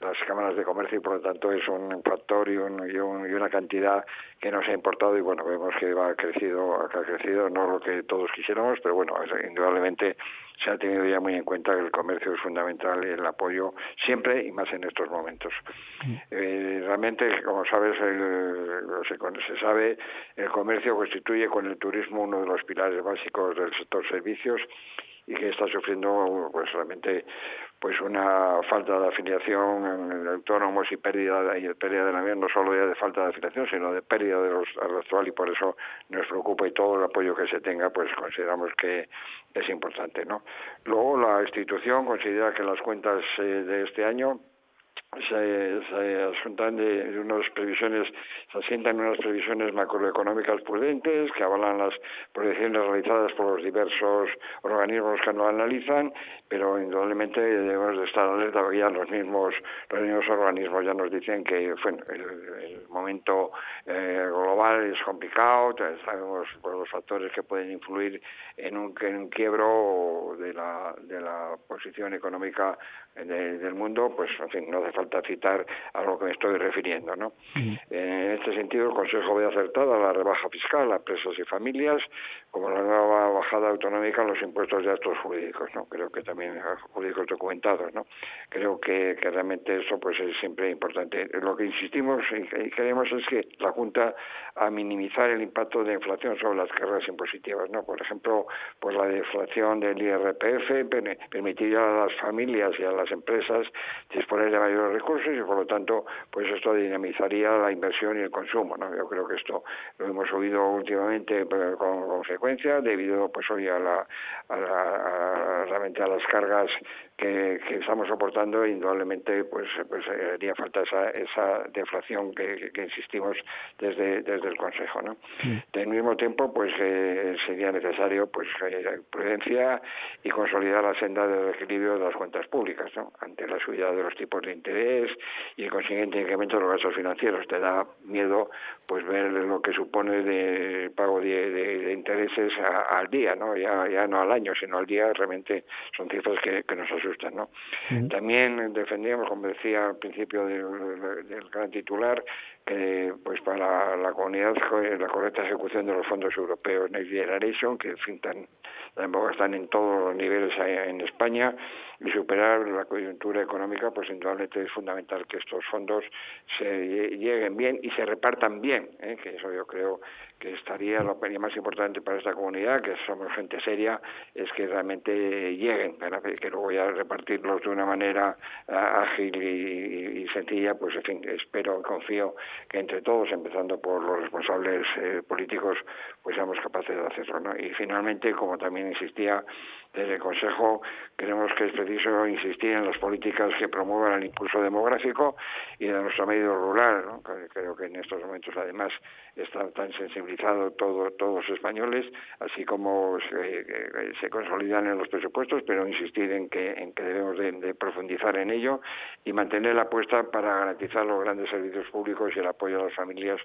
las cámaras de comercio y por lo tanto es un factor y, un, y, una cantidad que nos ha importado y bueno, vemos que va crecido, ha crecido, no lo que todos quisiéramos, pero bueno, indudablemente se ha tenido ya muy en cuenta que el comercio es fundamental y el apoyo siempre y más en estos momentos. Eh, realmente, como sabes, se, sabe, el comercio constituye con el turismo uno de los pilares básicos del sector servicios y que está sufriendo pues realmente pues una falta de afiliación en autónomos y pérdida y pérdida de la vida no solo ya de falta de afiliación sino de pérdida de los actual y por eso nos preocupa y todo el apoyo que se tenga pues consideramos que es importante no luego la institución considera que las cuentas eh, de este año se, se asuntan de, unas previsiones, se asientan unas previsiones macroeconómicas prudentes que avalan las proyecciones realizadas por los diversos organismos que lo analizan, pero indudablemente debemos de estar alerta porque ya los mismos, los mismos organismos ya nos dicen que bueno, el, momento eh, global es complicado, sabemos por los factores que pueden influir en un, en un quiebro de la, de la posición económica del mundo, pues en fin, no hace falta citar a lo que me estoy refiriendo. ¿no? En este sentido, el Consejo ve acertada la rebaja fiscal a empresas y familias, como la nueva bajada autonómica en los impuestos de actos jurídicos. ¿no? Creo que también jurídicos documentados. ¿no? Creo que, que realmente eso pues es siempre importante. Lo que insistimos y queremos es que la Junta a minimizar el impacto de inflación sobre las cargas impositivas. ¿no? Por ejemplo, pues la deflación del IRPF permitiría a las familias y a las empresas disponer de mayores recursos y por lo tanto pues esto dinamizaría la inversión y el consumo. ¿no? Yo creo que esto lo hemos oído últimamente con, frecuencia debido pues hoy a la, a, la, a las cargas que, que estamos soportando indudablemente pues pues haría falta esa, esa deflación que, que insistimos desde, desde el Consejo. ¿no? Al mismo tiempo, pues eh, sería necesario pues eh, prudencia y consolidar la senda del equilibrio de las cuentas públicas ¿no? ante la subida de los tipos de interés y el consiguiente incremento de los gastos financieros. Te da miedo pues ver lo que supone de pago de, de, intereses al día, ¿no? Ya, ya no al año, sino al día, realmente son cifras que, que nos asustan. ¿No? También defendíamos, como decía al principio del, del gran titular, que pues para la comunidad la correcta ejecución de los fondos europeos Next Generation que en fin tan están en todos los niveles en España y superar la coyuntura económica, pues indudablemente es fundamental que estos fondos se lleguen bien y se repartan bien, ¿eh? que eso yo creo que estaría lo más importante para esta comunidad, que somos gente seria, es que realmente lleguen, que luego ya repartirlos de una manera ágil y, sencilla, pues en fin, espero confío que entre todos, empezando por los responsables eh, políticos, pues seamos capaces de hacerlo. ¿no? Y finalmente, como también insistía desde el Consejo creemos que es preciso insistir en las políticas que promuevan el impulso demográfico y de nuestro medio rural. ¿no? Creo que en estos momentos, además, está tan sensibilizado todo, todos los españoles, así como se, se, consolidan en los presupuestos, pero insistir en que, en que debemos de, profundizar en ello y mantener la apuesta para garantizar los grandes servicios públicos y el apoyo a las familias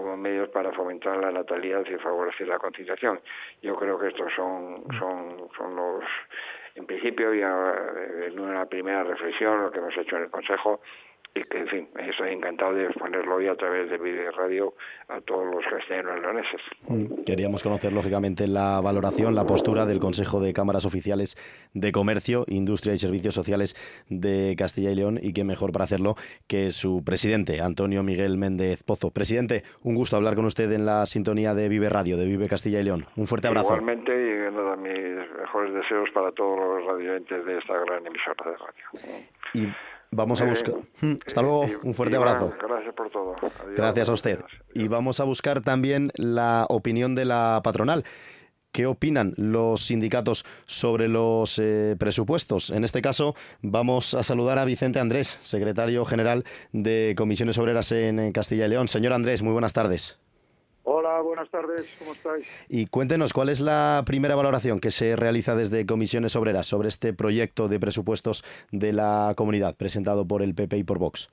como medios para fomentar la natalidad y favorecer la conciliación. Yo creo que estos son, son, son los, en principio, ya en una primera reflexión, lo que hemos hecho en el Consejo, y que, en fin, estoy encantado de exponerlo hoy a través de Video Radio a todos los castellanos leoneses. Mm, queríamos conocer, lógicamente, la valoración, la postura del Consejo de Cámaras Oficiales de Comercio, Industria y Servicios Sociales de Castilla y León, y qué mejor para hacerlo que su presidente, Antonio Miguel Méndez Pozo. Presidente, un gusto hablar con usted en la sintonía de Vive Radio, de Vive Castilla y León. Un fuerte abrazo. Igualmente, y nada, mis mejores deseos para todos los radioentes de esta gran emisora de radio. Y Vamos a buscar. Mm, hasta luego, un fuerte abrazo. Gracias por todo. Gracias a usted. Y vamos a buscar también la opinión de la patronal. ¿Qué opinan los sindicatos sobre los eh, presupuestos? En este caso, vamos a saludar a Vicente Andrés, secretario general de Comisiones Obreras en Castilla y León. Señor Andrés, muy buenas tardes. Hola, buenas tardes, ¿cómo estáis? Y cuéntenos, ¿cuál es la primera valoración que se realiza desde Comisiones Obreras sobre este proyecto de presupuestos de la comunidad presentado por el PP y por Vox?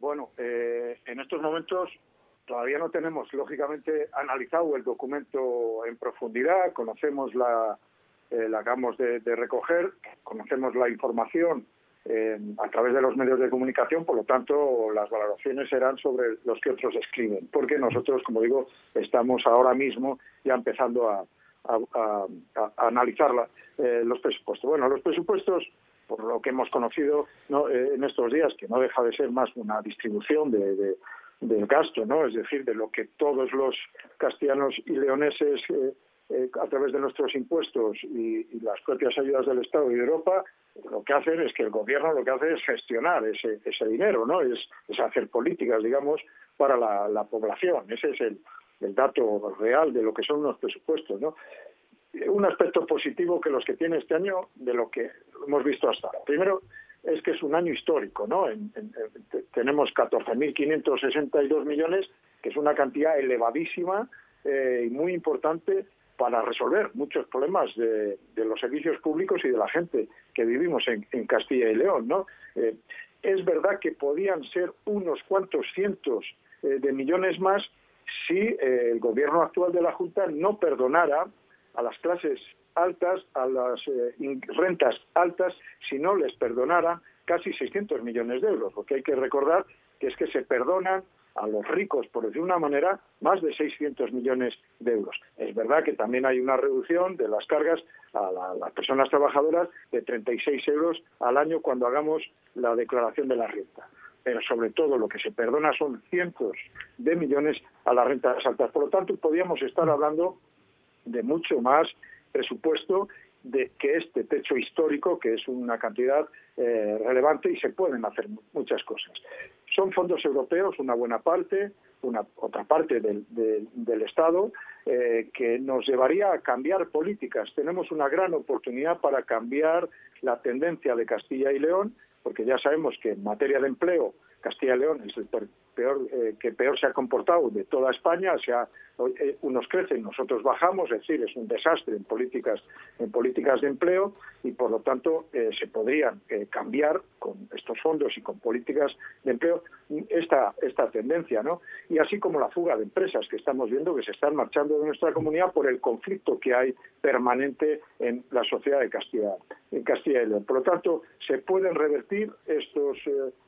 Bueno, eh, en estos momentos todavía no tenemos, lógicamente, analizado el documento en profundidad, conocemos la, eh, la acabamos de recoger, conocemos la información a través de los medios de comunicación, por lo tanto, las valoraciones serán sobre los que otros escriben, porque nosotros, como digo, estamos ahora mismo ya empezando a, analizar eh, los presupuestos. Bueno, los presupuestos, por lo que hemos conocido eh, en estos días, que no deja de ser más una distribución de, del gasto, ¿no? Es decir, de lo que todos los castellanos y leoneses eh, eh, a través de nuestros impuestos y, las propias ayudas del Estado y de Europa, lo que hacen es que el gobierno lo que hace es gestionar ese, ese dinero, ¿no? Es, hacer políticas, digamos, para la, población. Ese es el, el, dato real de lo que son unos presupuestos, ¿no? Un aspecto positivo que los que tiene este año de lo que hemos visto hasta ahora. Primero, es que es un año histórico, ¿no? En, tenemos 14.562 millones, que es una cantidad elevadísima eh, y muy importante para resolver muchos problemas de, los servicios públicos y de la gente que vivimos en, Castilla y León. ¿no? Eh, es verdad que podían ser unos cuantos cientos eh, de millones más si eh, el gobierno actual de la Junta no perdonara a las clases altas, a las rentas altas, si no les perdonara casi 600 millones de euros, porque hay que recordar que es que se perdonan a los ricos, por decir una manera, más de 600 millones de euros. Es verdad que también hay una reducción de las cargas a las personas trabajadoras de 36 euros al año cuando hagamos la declaración de la renta. Pero sobre todo lo que se perdona son cientos de millones a las rentas altas. Por lo tanto, podríamos estar hablando de mucho más presupuesto de que este techo histórico, que es una cantidad eh, relevante y se pueden hacer muchas cosas. Son fondos europeos, una buena parte, una otra parte del, Estado, eh, que nos llevaría a cambiar políticas. Tenemos una gran oportunidad para cambiar la tendencia de Castilla y León, porque ya sabemos que en materia de empleo Castilla y León es el peor, eh, que peor se ha comportado de toda España, o sea, eh, unos crecen, nosotros bajamos, es decir, es un desastre en políticas, en políticas de empleo y por lo tanto eh, se podrían cambiar con estos fondos y con políticas de empleo esta, esta tendencia, ¿no? Y así como la fuga de empresas que estamos viendo que se están marchando de nuestra comunidad por el conflicto que hay permanente en la sociedad de Castilla, en Castilla y León. Por lo tanto, se pueden revertir estos,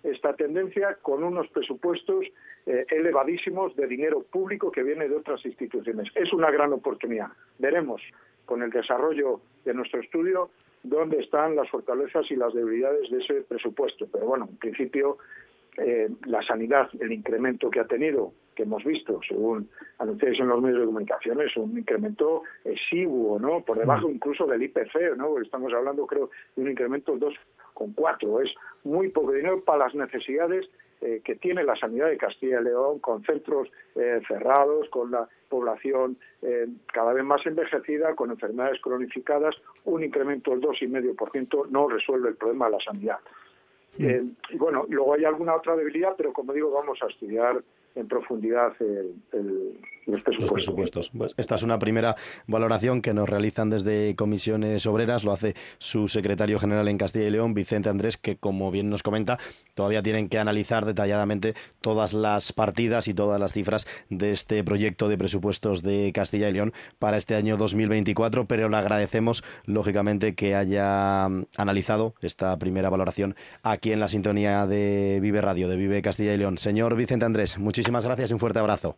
esta tendencia con unos presupuestos eh, elevadísimos de dinero público que viene de otras instituciones. Es una gran oportunidad. Veremos con el desarrollo de nuestro estudio dónde están las fortalezas y las debilidades de ese presupuesto. Pero bueno, en principio eh, la sanidad, el incremento que ha tenido, que hemos visto, según anunciáis en los medios de comunicación, es un incremento exiguo, ¿no? Por debajo mm. incluso del IPC, ¿no? Estamos hablando, creo, de un incremento 2,4. Es muy poco dinero para las necesidades eh, que tiene la sanidad de Castilla y León, con centros eh, cerrados, con la población cada vez más envejecida, con enfermedades cronificadas, un incremento del 2,5% no resuelve el problema de la sanidad. Eh, y bueno, luego hay alguna otra debilidad, pero como digo, vamos a estudiar en profundidad los presupuestos. Pues esta es una primera valoración que nos realizan desde comisiones obreras, lo hace su secretario general en Castilla y León, Vicente Andrés, que como bien nos comenta, todavía tienen que analizar detalladamente todas las partidas y todas las cifras de este proyecto de presupuestos de Castilla y León para este año 2024, pero le agradecemos lógicamente que haya analizado esta primera valoración aquí en la sintonía de Vive Radio, de Vive Castilla y León. Señor Vicente Andrés, muchísimas gracias y un fuerte abrazo.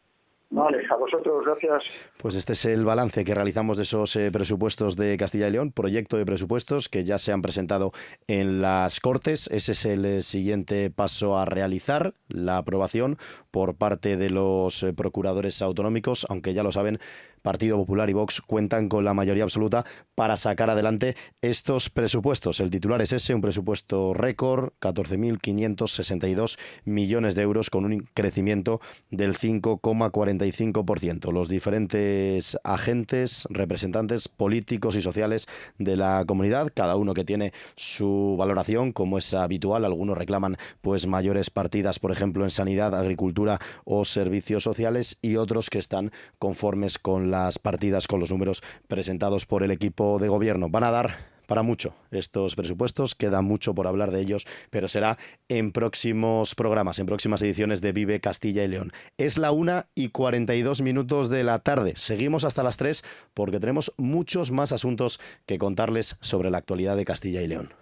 Vale, a vosotros, gracias. Pues este es el balance que realizamos de esos eh, presupuestos de Castilla y León, proyecto de presupuestos que ya se han presentado en las Cortes. Ese es el eh, siguiente paso a realizar, la aprobación por parte de los eh, procuradores autonómicos, aunque ya lo saben, Partido Popular y Vox cuentan con la mayoría absoluta para sacar adelante estos presupuestos. El titular es ese, un presupuesto récord, 14.562 millones de euros con un crecimiento del 5,45%. Los diferentes agentes, representantes políticos y sociales de la comunidad, cada uno que tiene su valoración, como es habitual, algunos reclaman pues mayores partidas, por ejemplo, en sanidad, agricultura o servicios sociales y otros que están conformes con las partidas con los números presentados por el equipo de gobierno. Van a dar para mucho estos presupuestos, queda mucho por hablar de ellos, pero será en próximos programas, en próximas ediciones de Vive Castilla y León. Es la una y 42 minutos de la tarde. Seguimos hasta las 3 porque tenemos muchos más asuntos que contarles sobre la actualidad de Castilla y León.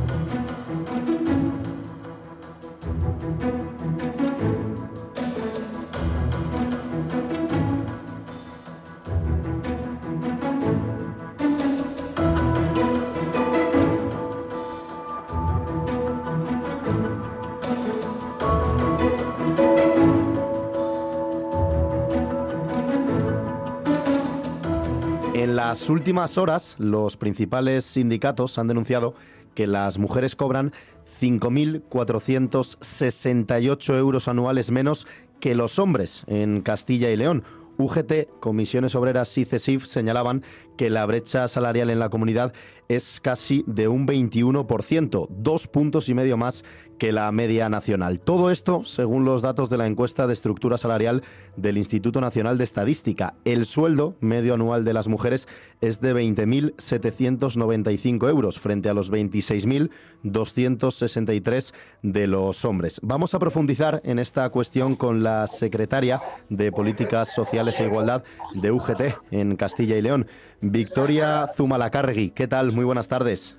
Las últimas horas, los principales sindicatos han denunciado que las mujeres cobran 5.468 euros anuales menos que los hombres en Castilla y León. UGT, Comisiones Obreras y CESIF señalaban que la brecha salarial en la comunidad es casi de un 21%, dos puntos y medio más que la media nacional. Todo esto según los datos de la encuesta de estructura salarial del Instituto Nacional de Estadística. El sueldo medio anual de las mujeres es de 20.795 euros frente a los 26.263 de los hombres. Vamos a profundizar en esta cuestión con la secretaria de Políticas Sociales e Igualdad de UGT en Castilla y León, Victoria Zumalacárregui. ¿Qué tal? Muy buenas tardes.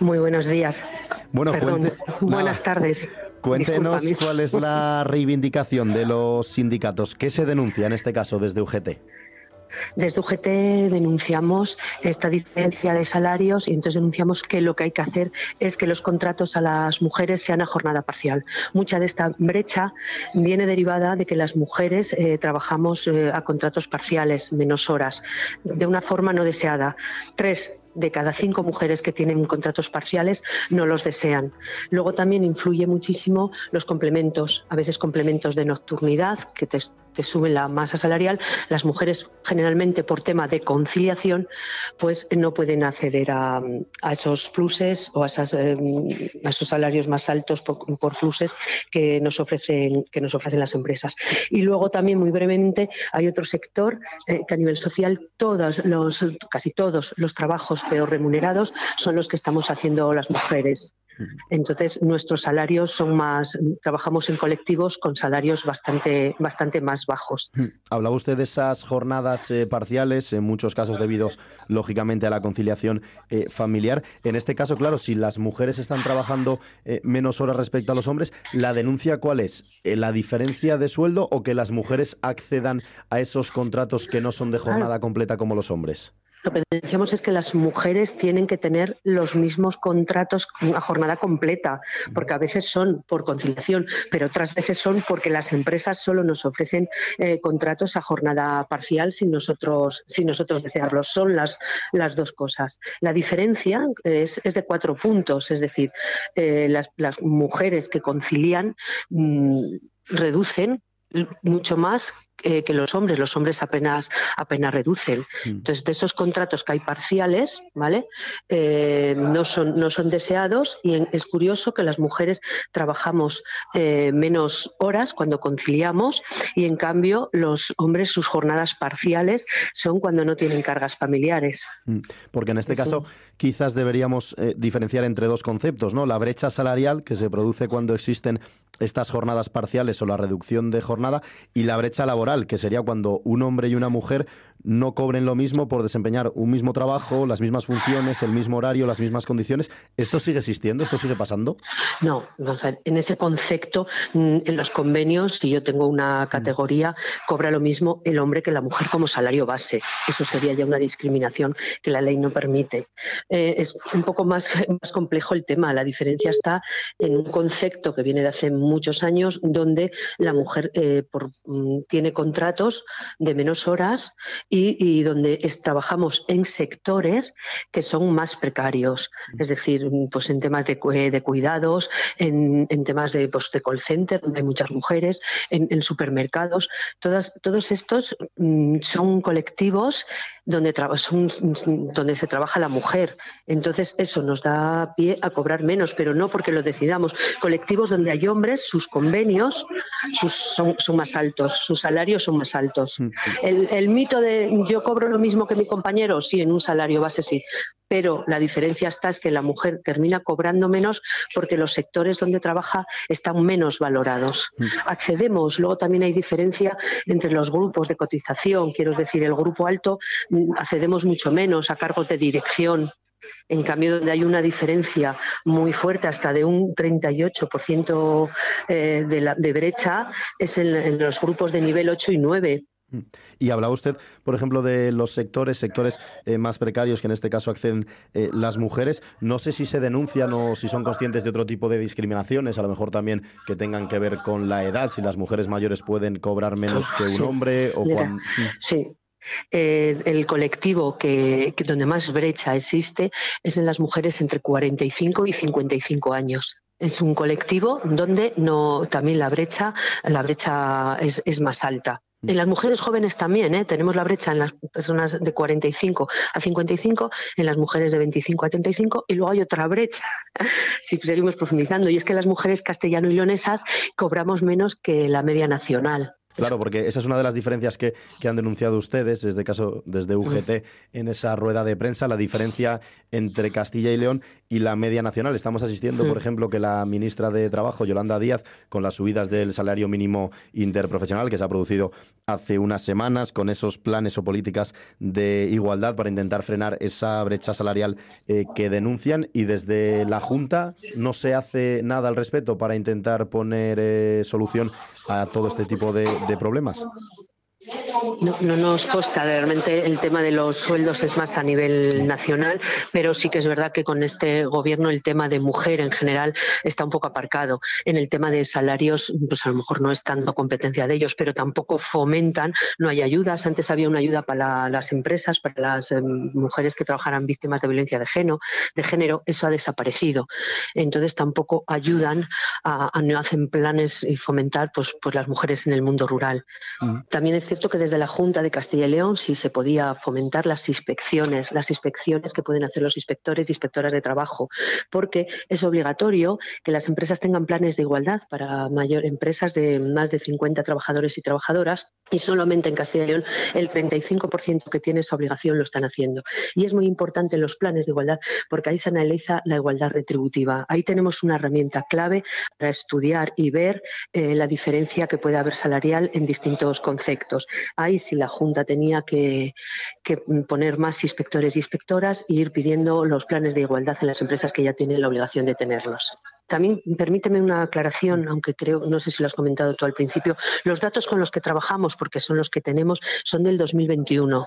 Muy buenos días. Bueno, buenas tardes. Cuéntenos cuál es la reivindicación de los sindicatos. ¿Qué se denuncia en este caso desde UGT? Desde UGT denunciamos esta diferencia de salarios y entonces denunciamos que lo que hay que hacer es que los contratos a las mujeres sean a jornada parcial. Mucha de esta brecha viene derivada de que las mujeres eh, trabajamos eh, a contratos parciales, menos horas, de una forma no deseada. Tres, de cada cinco mujeres que tienen contratos parciales no los desean. Luego también influye muchísimo los complementos, a veces complementos de nocturnidad, que te sube la masa salarial, las mujeres generalmente por tema de conciliación, pues no pueden acceder a, esos pluses o a, eh, a, esos salarios más altos por, pluses que nos ofrecen que nos ofrecen las empresas. Y luego también muy brevemente hay otro sector eh, que a nivel social todos los casi todos los trabajos peor remunerados son los que estamos haciendo las mujeres. Entonces, nuestros salarios son más, trabajamos en colectivos con salarios bastante, bastante más bajos. Hablaba usted de esas jornadas eh, parciales, en muchos casos debidos, lógicamente, a la conciliación eh, familiar. En este caso, claro, si las mujeres están trabajando eh, menos horas respecto a los hombres, ¿la denuncia cuál es? ¿La diferencia de sueldo o que las mujeres accedan a esos contratos que no son de jornada completa como los hombres? Lo que decíamos es que las mujeres tienen que tener los mismos contratos a jornada completa, porque a veces son por conciliación, pero otras veces son porque las empresas solo nos ofrecen eh, contratos a jornada parcial sin nosotros, sin nosotros desearlo. Son las, las dos cosas. La diferencia es, de cuatro puntos, es decir, eh, las, mujeres que concilian mm, reducen mucho más eh, que los hombres. Los hombres apenas, apenas reducen. Mm. Entonces, de esos contratos que hay parciales, ¿vale? Eh, no, son, no son deseados y es curioso que las mujeres trabajamos eh, menos horas cuando conciliamos y en cambio los hombres sus jornadas parciales son cuando no tienen cargas familiares. Mm. Porque en este caso quizás deberíamos diferenciar entre dos conceptos, ¿no? La brecha salarial que se produce cuando existen estas jornadas parciales o la reducción de jornada y la brecha laboral que sería cuando un hombre y una mujer no cobren lo mismo por desempeñar un mismo trabajo, las mismas funciones, el mismo horario, las mismas condiciones. ¿Esto sigue existiendo? ¿Esto sigue pasando? No, en ese concepto, mm, en los convenios, si yo tengo una categoría, cobra lo mismo el hombre que la mujer como salario base. Eso sería ya una discriminación que la ley no permite. Eh, es un poco más, *laughs* más complejo el tema. La diferencia está en un concepto que viene de hace muchos años, donde la mujer eh, por, mm, tiene contratos de menos horas y, donde trabajamos en sectores que son más precarios, es decir, pues en temas de, de cuidados, en, temas de, pues de, call center, donde hay muchas mujeres, en, supermercados. Todas, todos estos mm, son colectivos donde, donde se trabaja la mujer. Entonces, eso nos da pie a cobrar menos, pero no porque lo decidamos. Colectivos donde hay hombres, sus convenios son, son más altos, sus salarios son más altos. Mm. El, el mito de yo cobro lo mismo que mi compañero, sí, en un salario base sí, pero la diferencia está es que la mujer termina cobrando menos porque los sectores donde trabaja están menos valorados. Mm. Accedemos, luego también hay diferencia entre los grupos de cotización, quiero decir, el grupo alto mm, accedemos mucho menos a cargos de dirección, en cambio, donde hay una diferencia muy fuerte, hasta de un 38% eh, de, la, de brecha, es en, en, los grupos de nivel 8 y 9. Mm. Y hablaba usted, por ejemplo, de los sectores, sectores eh, más precarios que en este caso acceden eh, las mujeres. No sé si se denuncian o si son conscientes de otro tipo de discriminaciones, a lo mejor también que tengan que ver con la edad, si las mujeres mayores pueden cobrar menos que un hombre o mm. Sí, eh, el colectivo que, donde más brecha existe es en las mujeres entre 45 y 55 años. Es un colectivo donde no también la brecha la brecha es, es más alta. En las mujeres jóvenes también, ¿eh? tenemos la brecha en las personas de 45 a 55, en las mujeres de 25 a 35 y luego hay otra brecha, *laughs* si seguimos profundizando, y es que las mujeres castellano y leonesas cobramos menos que la media nacional. Claro, porque esa es una de las diferencias que, han denunciado ustedes, desde caso desde UGT, en esa rueda de prensa, la diferencia entre Castilla y León y la media nacional. Estamos asistiendo, por ejemplo, que la ministra de Trabajo, Yolanda Díaz, con las subidas del salario mínimo interprofesional que se ha producido hace unas semanas, con esos planes o políticas de igualdad para intentar frenar esa brecha salarial eh, que denuncian, y desde la Junta no se hace nada al respecto para intentar poner eh, solución a todo este tipo de, de problemas? No, no, nos consta, realmente el tema de los sueldos es más a nivel nacional, pero sí que es verdad que con este gobierno el tema de mujer en general está un poco aparcado. En el tema de salarios, pues a lo mejor no es tanto competencia de ellos, pero tampoco fomentan, no hay ayudas. Antes había una ayuda para las empresas, para las eh, mujeres que trabajaran víctimas de violencia de género, de género, eso ha desaparecido. Entonces tampoco ayudan a, no hacen planes y fomentar pues, pues las mujeres en el mundo rural. También es cierto que desde la Junta de Castilla y León sí se podía fomentar las inspecciones, las inspecciones que pueden hacer los inspectores y inspectoras de trabajo, porque es obligatorio que las empresas tengan planes de igualdad para mayor empresas de más de 50 trabajadores y trabajadoras y solamente en Castilla y León el 35% que tiene esa obligación lo están haciendo. Y es muy importante los planes de igualdad porque ahí se analiza la igualdad retributiva. Ahí tenemos una herramienta clave para estudiar y ver eh, la diferencia que puede haber salarial en distintos conceptos. Ahí sí la Junta tenía que, poner más inspectores y inspectoras e ir pidiendo los planes de igualdad en las empresas que ya tienen la obligación de tenerlos. También permíteme una aclaración, aunque creo, no sé si lo has comentado tú al principio, los datos con los que trabajamos, porque son los que tenemos, son del 2021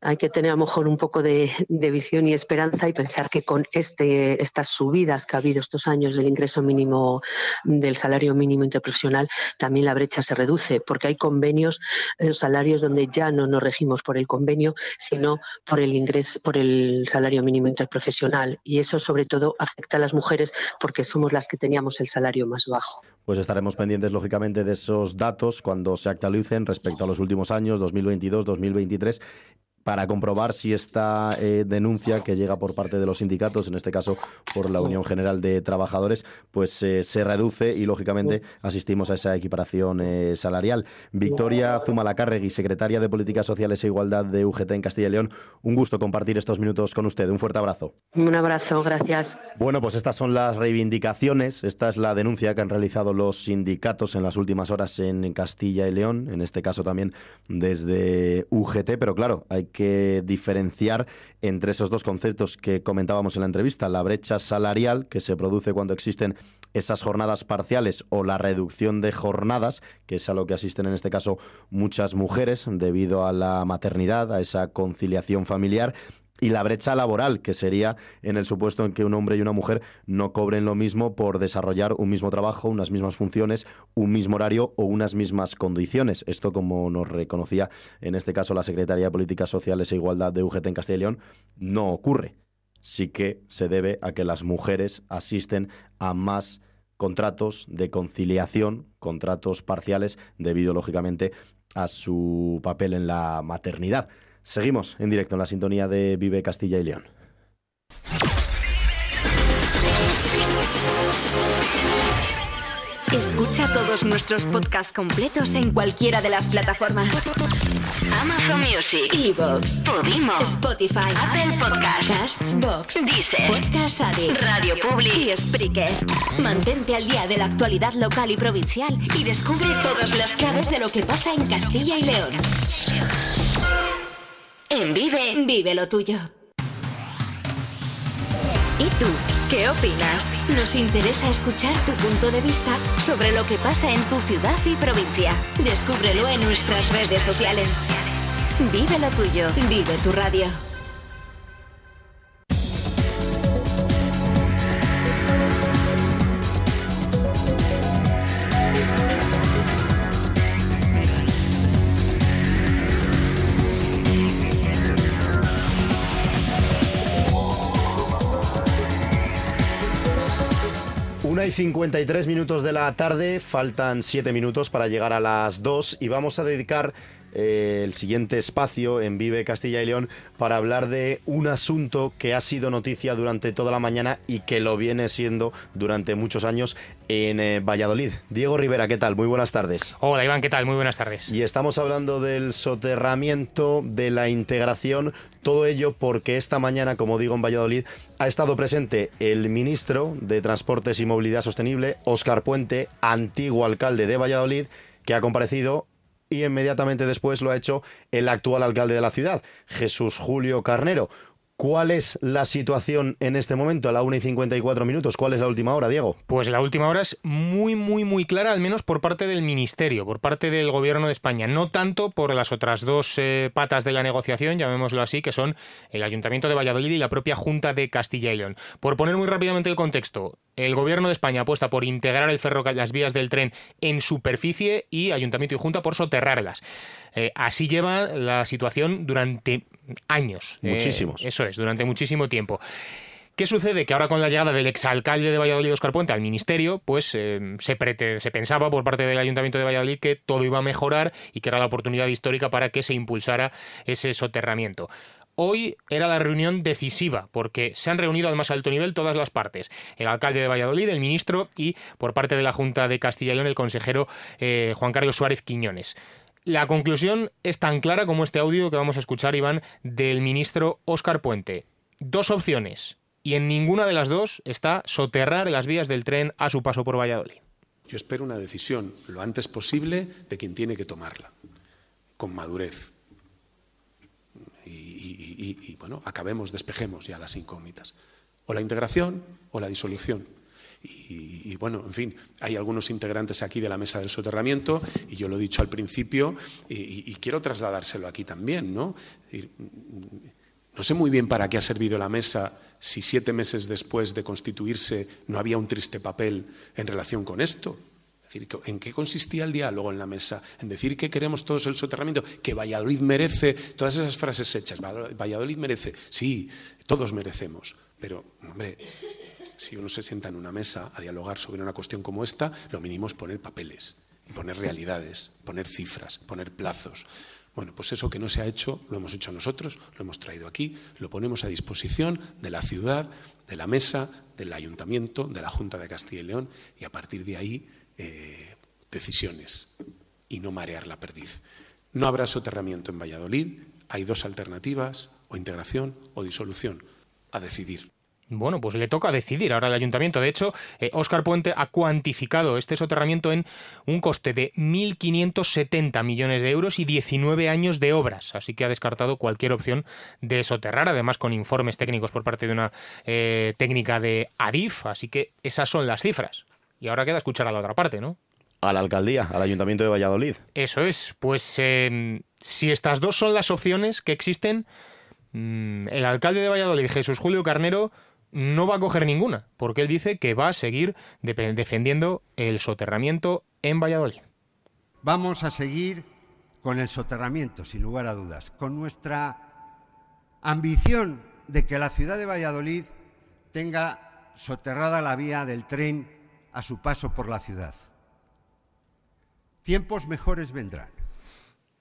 hay que tener a lo mejor un poco de, visión y esperanza y pensar que con este, estas subidas que ha habido estos años del ingreso mínimo, del salario mínimo interprofesional, también la brecha se reduce, porque hay convenios, eh, salarios donde ya no nos regimos por el convenio, sino por el ingreso, por el salario mínimo interprofesional. Y eso sobre todo afecta a las mujeres porque somos las que teníamos el salario más bajo. Pues estaremos pendientes, lógicamente, de esos datos cuando se actualicen respecto a los últimos años, 2022, 2023 para comprobar si esta eh, denuncia que llega por parte de los sindicatos, en este caso por la Unión General de Trabajadores, pues eh, se reduce y lógicamente asistimos a esa equiparación eh, salarial. Victoria Zumalacárregui, secretaria de Políticas Sociales e Igualdad de UGT en Castilla y León, un gusto compartir estos minutos con usted. Un fuerte abrazo. Un abrazo, gracias. Bueno, pues estas son las reivindicaciones, esta es la denuncia que han realizado los sindicatos en las últimas horas en Castilla y León, en este caso también desde UGT, pero claro, hay que que diferenciar entre esos dos conceptos que comentábamos en la entrevista, la brecha salarial que se produce cuando existen esas jornadas parciales o la reducción de jornadas, que es a lo que asisten en este caso muchas mujeres debido a la maternidad, a esa conciliación familiar, y la brecha laboral, que sería en el supuesto en que un hombre y una mujer no cobren lo mismo por desarrollar un mismo trabajo, unas mismas funciones, un mismo horario o unas mismas condiciones. Esto, como nos reconocía en este caso la Secretaría de Políticas Sociales e Igualdad de UGT en Castilla y León, no ocurre. Sí que se debe a que las mujeres asisten a más contratos de conciliación, contratos parciales, debido lógicamente a su papel en la maternidad. Seguimos en directo en la sintonía de Vive Castilla y León. Escucha todos nuestros podcasts completos en cualquiera de las plataformas. Amazon Music, Evox, Podimo, Spotify, Apple Podcasts, Castbox, Deezer, Podcast Addict, Radio Public y Spreaker. Mantente al día de la actualidad local y provincial y descubre todas las claves de lo que pasa en Castilla y León. En Vive, vive lo tuyo. ¿Y tú? ¿Qué opinas? Nos interesa escuchar tu punto de vista sobre lo que pasa en tu ciudad y provincia. Descúbrelo en nuestras redes sociales. Vive lo tuyo, vive tu radio. 53 minutos de la tarde, faltan 7 minutos para llegar a las 2 y vamos a dedicar eh, el siguiente espacio en Vive Castilla y León para hablar de un asunto que ha sido noticia durante toda la mañana y que lo viene siendo durante muchos años en eh, Valladolid. Diego Rivera, ¿qué tal? Muy buenas tardes. Hola Iván, ¿qué tal? Muy buenas tardes. Y estamos hablando del soterramiento, de la integración, todo ello porque esta mañana, como digo, en Valladolid ha estado presente el ministro de Transportes y Movilidad Sostenible, Óscar Puente, antiguo alcalde de Valladolid, que ha comparecido y inmediatamente después lo ha hecho el actual alcalde de la ciudad, Jesús Julio Carnero. ¿Cuál es la situación en este momento, a la 1 y 54 minutos? ¿Cuál es la última hora, Diego? Pues la última hora es muy, muy, muy clara, al menos por parte del Ministerio, por parte del Gobierno de España. No tanto por las otras dos eh, patas de la negociación, llamémoslo así, que son el Ayuntamiento de Valladolid y la propia Junta de Castilla y León. Por poner muy rápidamente el contexto, el Gobierno de España apuesta por integrar el ferrocarril, las vías del tren en superficie y Ayuntamiento y Junta por soterrarlas. Eh, así lleva la situación durante años. Eh, Muchísimos. eso es, durante muchísimo tiempo. ¿Qué sucede? Que ahora con la llegada del exalcalde de Valladolid, Oscar Puente, al ministerio, pues eh, se, se pensaba por parte del Ayuntamiento de Valladolid que todo iba a mejorar y que era la oportunidad histórica para que se impulsara ese soterramiento. Hoy era la reunión decisiva porque se han reunido al más alto nivel todas las partes. El alcalde de Valladolid, el ministro y por parte de la Junta de Castilla y León el consejero eh, Juan Carlos Suárez Quiñones. La conclusión es tan clara como este audio que vamos a escuchar, Iván, del ministro Óscar Puente. Dos opciones, y en ninguna de las dos está soterrar las vías del tren a su paso por Valladolid. Yo espero una decisión lo antes posible de quien tiene que tomarla, con madurez. Y, bueno, acabemos, despejemos ya las incógnitas. O la integración o la disolución. Y, bueno, en fin, hay algunos integrantes aquí de la mesa del soterramiento, y yo lo he dicho al principio, y, quiero trasladárselo aquí también, ¿no? No sé muy bien para qué ha servido la mesa si siete meses después de constituirse no había un triste papel en relación con esto. Es decir, ¿en qué consistía el diálogo en la mesa? En decir que queremos todos el soterramiento, que Valladolid merece, todas esas frases hechas, Valladolid merece, sí, todos merecemos, pero, hombre, si uno se sienta en una mesa a dialogar sobre una cuestión como esta, lo mínimo es poner papeles, poner realidades, poner cifras, poner plazos. Bueno, pues eso que no se ha hecho, lo hemos hecho nosotros, lo hemos traído aquí, lo ponemos a disposición de la ciudad, de la mesa, del ayuntamiento, de la Junta de Castilla y León, y a partir de ahí eh, decisiones y no marear la perdiz. No habrá soterramiento en Valladolid, hay dos alternativas, o integración o disolución, a decidir. Bueno, pues le toca decidir ahora al ayuntamiento. De hecho, Óscar Puente ha cuantificado este soterramiento en un coste de 1.570 millones de euros y 19 años de obras. Así que ha descartado cualquier opción de soterrar, además con informes técnicos por parte de una eh, técnica de ADIF. Así que esas son las cifras. Y ahora queda escuchar a la otra parte, ¿no? A la alcaldía, al ayuntamiento de Valladolid. Eso es. Pues em, si estas dos son las opciones que existen, mm, el alcalde de Valladolid, Jesús Julio Carnero, no va a coger ninguna, porque él dice que va a seguir defendiendo el soterramiento en Valladolid. Vamos a seguir con el soterramiento, sin lugar a dudas, con nuestra ambición de que la ciudad de Valladolid tenga soterrada la vía del tren a su paso por la ciudad. Tiempos mejores vendrán.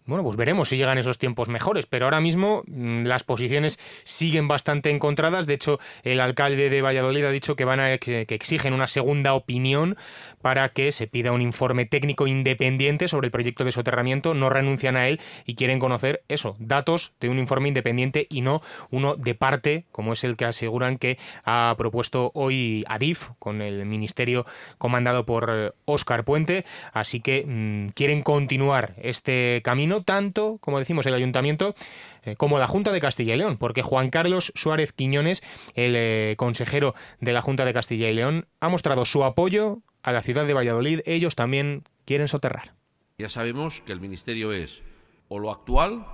Bueno, pues veremos si llegan esos tiempos mejores, pero ahora mismo mm, las posiciones siguen bastante encontradas. De hecho, el alcalde de Valladolid ha dicho que van a que exigen una segunda opinión para que se pida un informe técnico independiente sobre el proyecto de soterramiento. No renuncian a él y quieren conocer eso, datos de un informe independiente y no uno de parte, como es el que aseguran que ha propuesto hoy Adif con el ministerio comandado por Óscar Puente. Así que mm, quieren continuar este camino tanto, como decimos, el ayuntamiento eh, como la Junta de Castilla y León, porque Juan Carlos Suárez Quiñones, el eh, consejero de la Junta de Castilla y León, ha mostrado su apoyo a la ciudad de Valladolid. Ellos también quieren soterrar. Ya sabemos que el Ministerio es o lo actual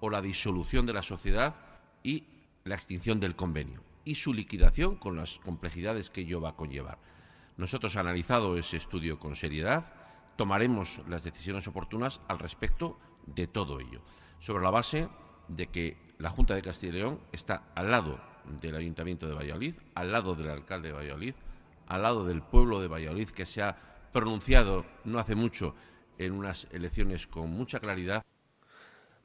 o la disolución de la sociedad y la extinción del convenio y su liquidación con las complejidades que ello va a conllevar. Nosotros, analizado ese estudio con seriedad, tomaremos las decisiones oportunas al respecto de todo ello, sobre la base de que la Junta de Castilla y León está al lado del Ayuntamiento de Valladolid, al lado del alcalde de Valladolid, al lado del pueblo de Valladolid, que se ha pronunciado no hace mucho en unas elecciones con mucha claridad.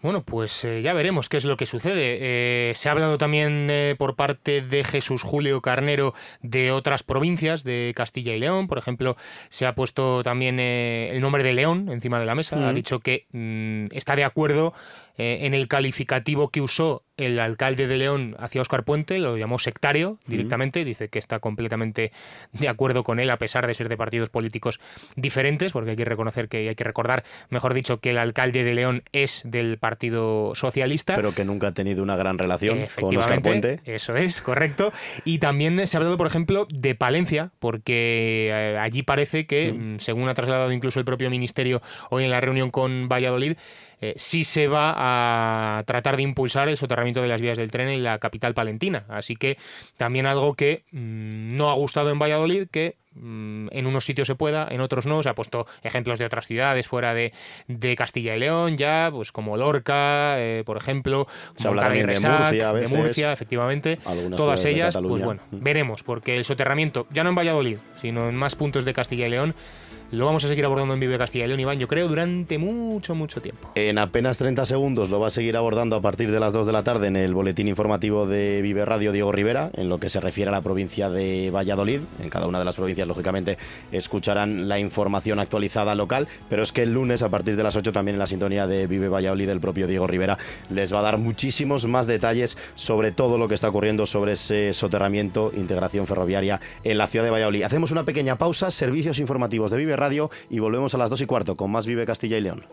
Bueno, pues eh, ya veremos qué es lo que sucede. Eh, se ha hablado también eh, por parte de Jesús Julio Carnero de otras provincias de Castilla y León. Por ejemplo, se ha puesto también el nombre de León encima de la mesa. Ha dicho que mm, está de acuerdo eh, en el calificativo que usó el alcalde de León hacia Oscar Puente, lo llamó sectario directamente, dice que está completamente de acuerdo con él a pesar de ser de partidos políticos diferentes, porque hay que reconocer que hay que recordar, mejor dicho, que el alcalde de León es del Partido Socialista. Pero que nunca ha tenido una gran relación con Oscar Puente. Eso es, correcto. Y también se ha hablado, por ejemplo, de Palencia, porque eh, allí parece que, mm, según ha trasladado incluso el propio ministerio hoy en la reunión con Valladolid, eh, sí se va a tratar de impulsar el soterramiento de las vías del tren en la capital palentina. Así que también algo que mm, no ha gustado en Valladolid, que mm, en unos sitios se pueda, en otros no. Se ha puesto ejemplos de otras ciudades fuera de, Castilla y León, ya, pues como Lorca, eh, por ejemplo. Se habla también de Murcia, de Murcia, efectivamente. Todas ellas, pues bueno, veremos, porque el soterramiento, ya no en Valladolid, sino en más puntos de Castilla y León, lo vamos a seguir abordando en Vive Castilla y León, Iván, yo creo, durante mucho, mucho tiempo. En apenas 30 segundos lo va a seguir abordando a partir de las 2 de la tarde en el boletín informativo de Vive Radio Diego Rivera, en lo que se refiere a la provincia de Valladolid. En cada una de las provincias, lógicamente, escucharán la información actualizada local, pero es que el lunes, a partir de las 8, también en la sintonía de Vive Valladolid, el propio Diego Rivera les va a dar muchísimos más detalles sobre todo lo que está ocurriendo sobre ese soterramiento, integración ferroviaria en la ciudad de Valladolid. Hacemos una pequeña pausa, servicios informativos de Vive Radio y volvemos a las 2 y cuarto con más Vive Castilla y León.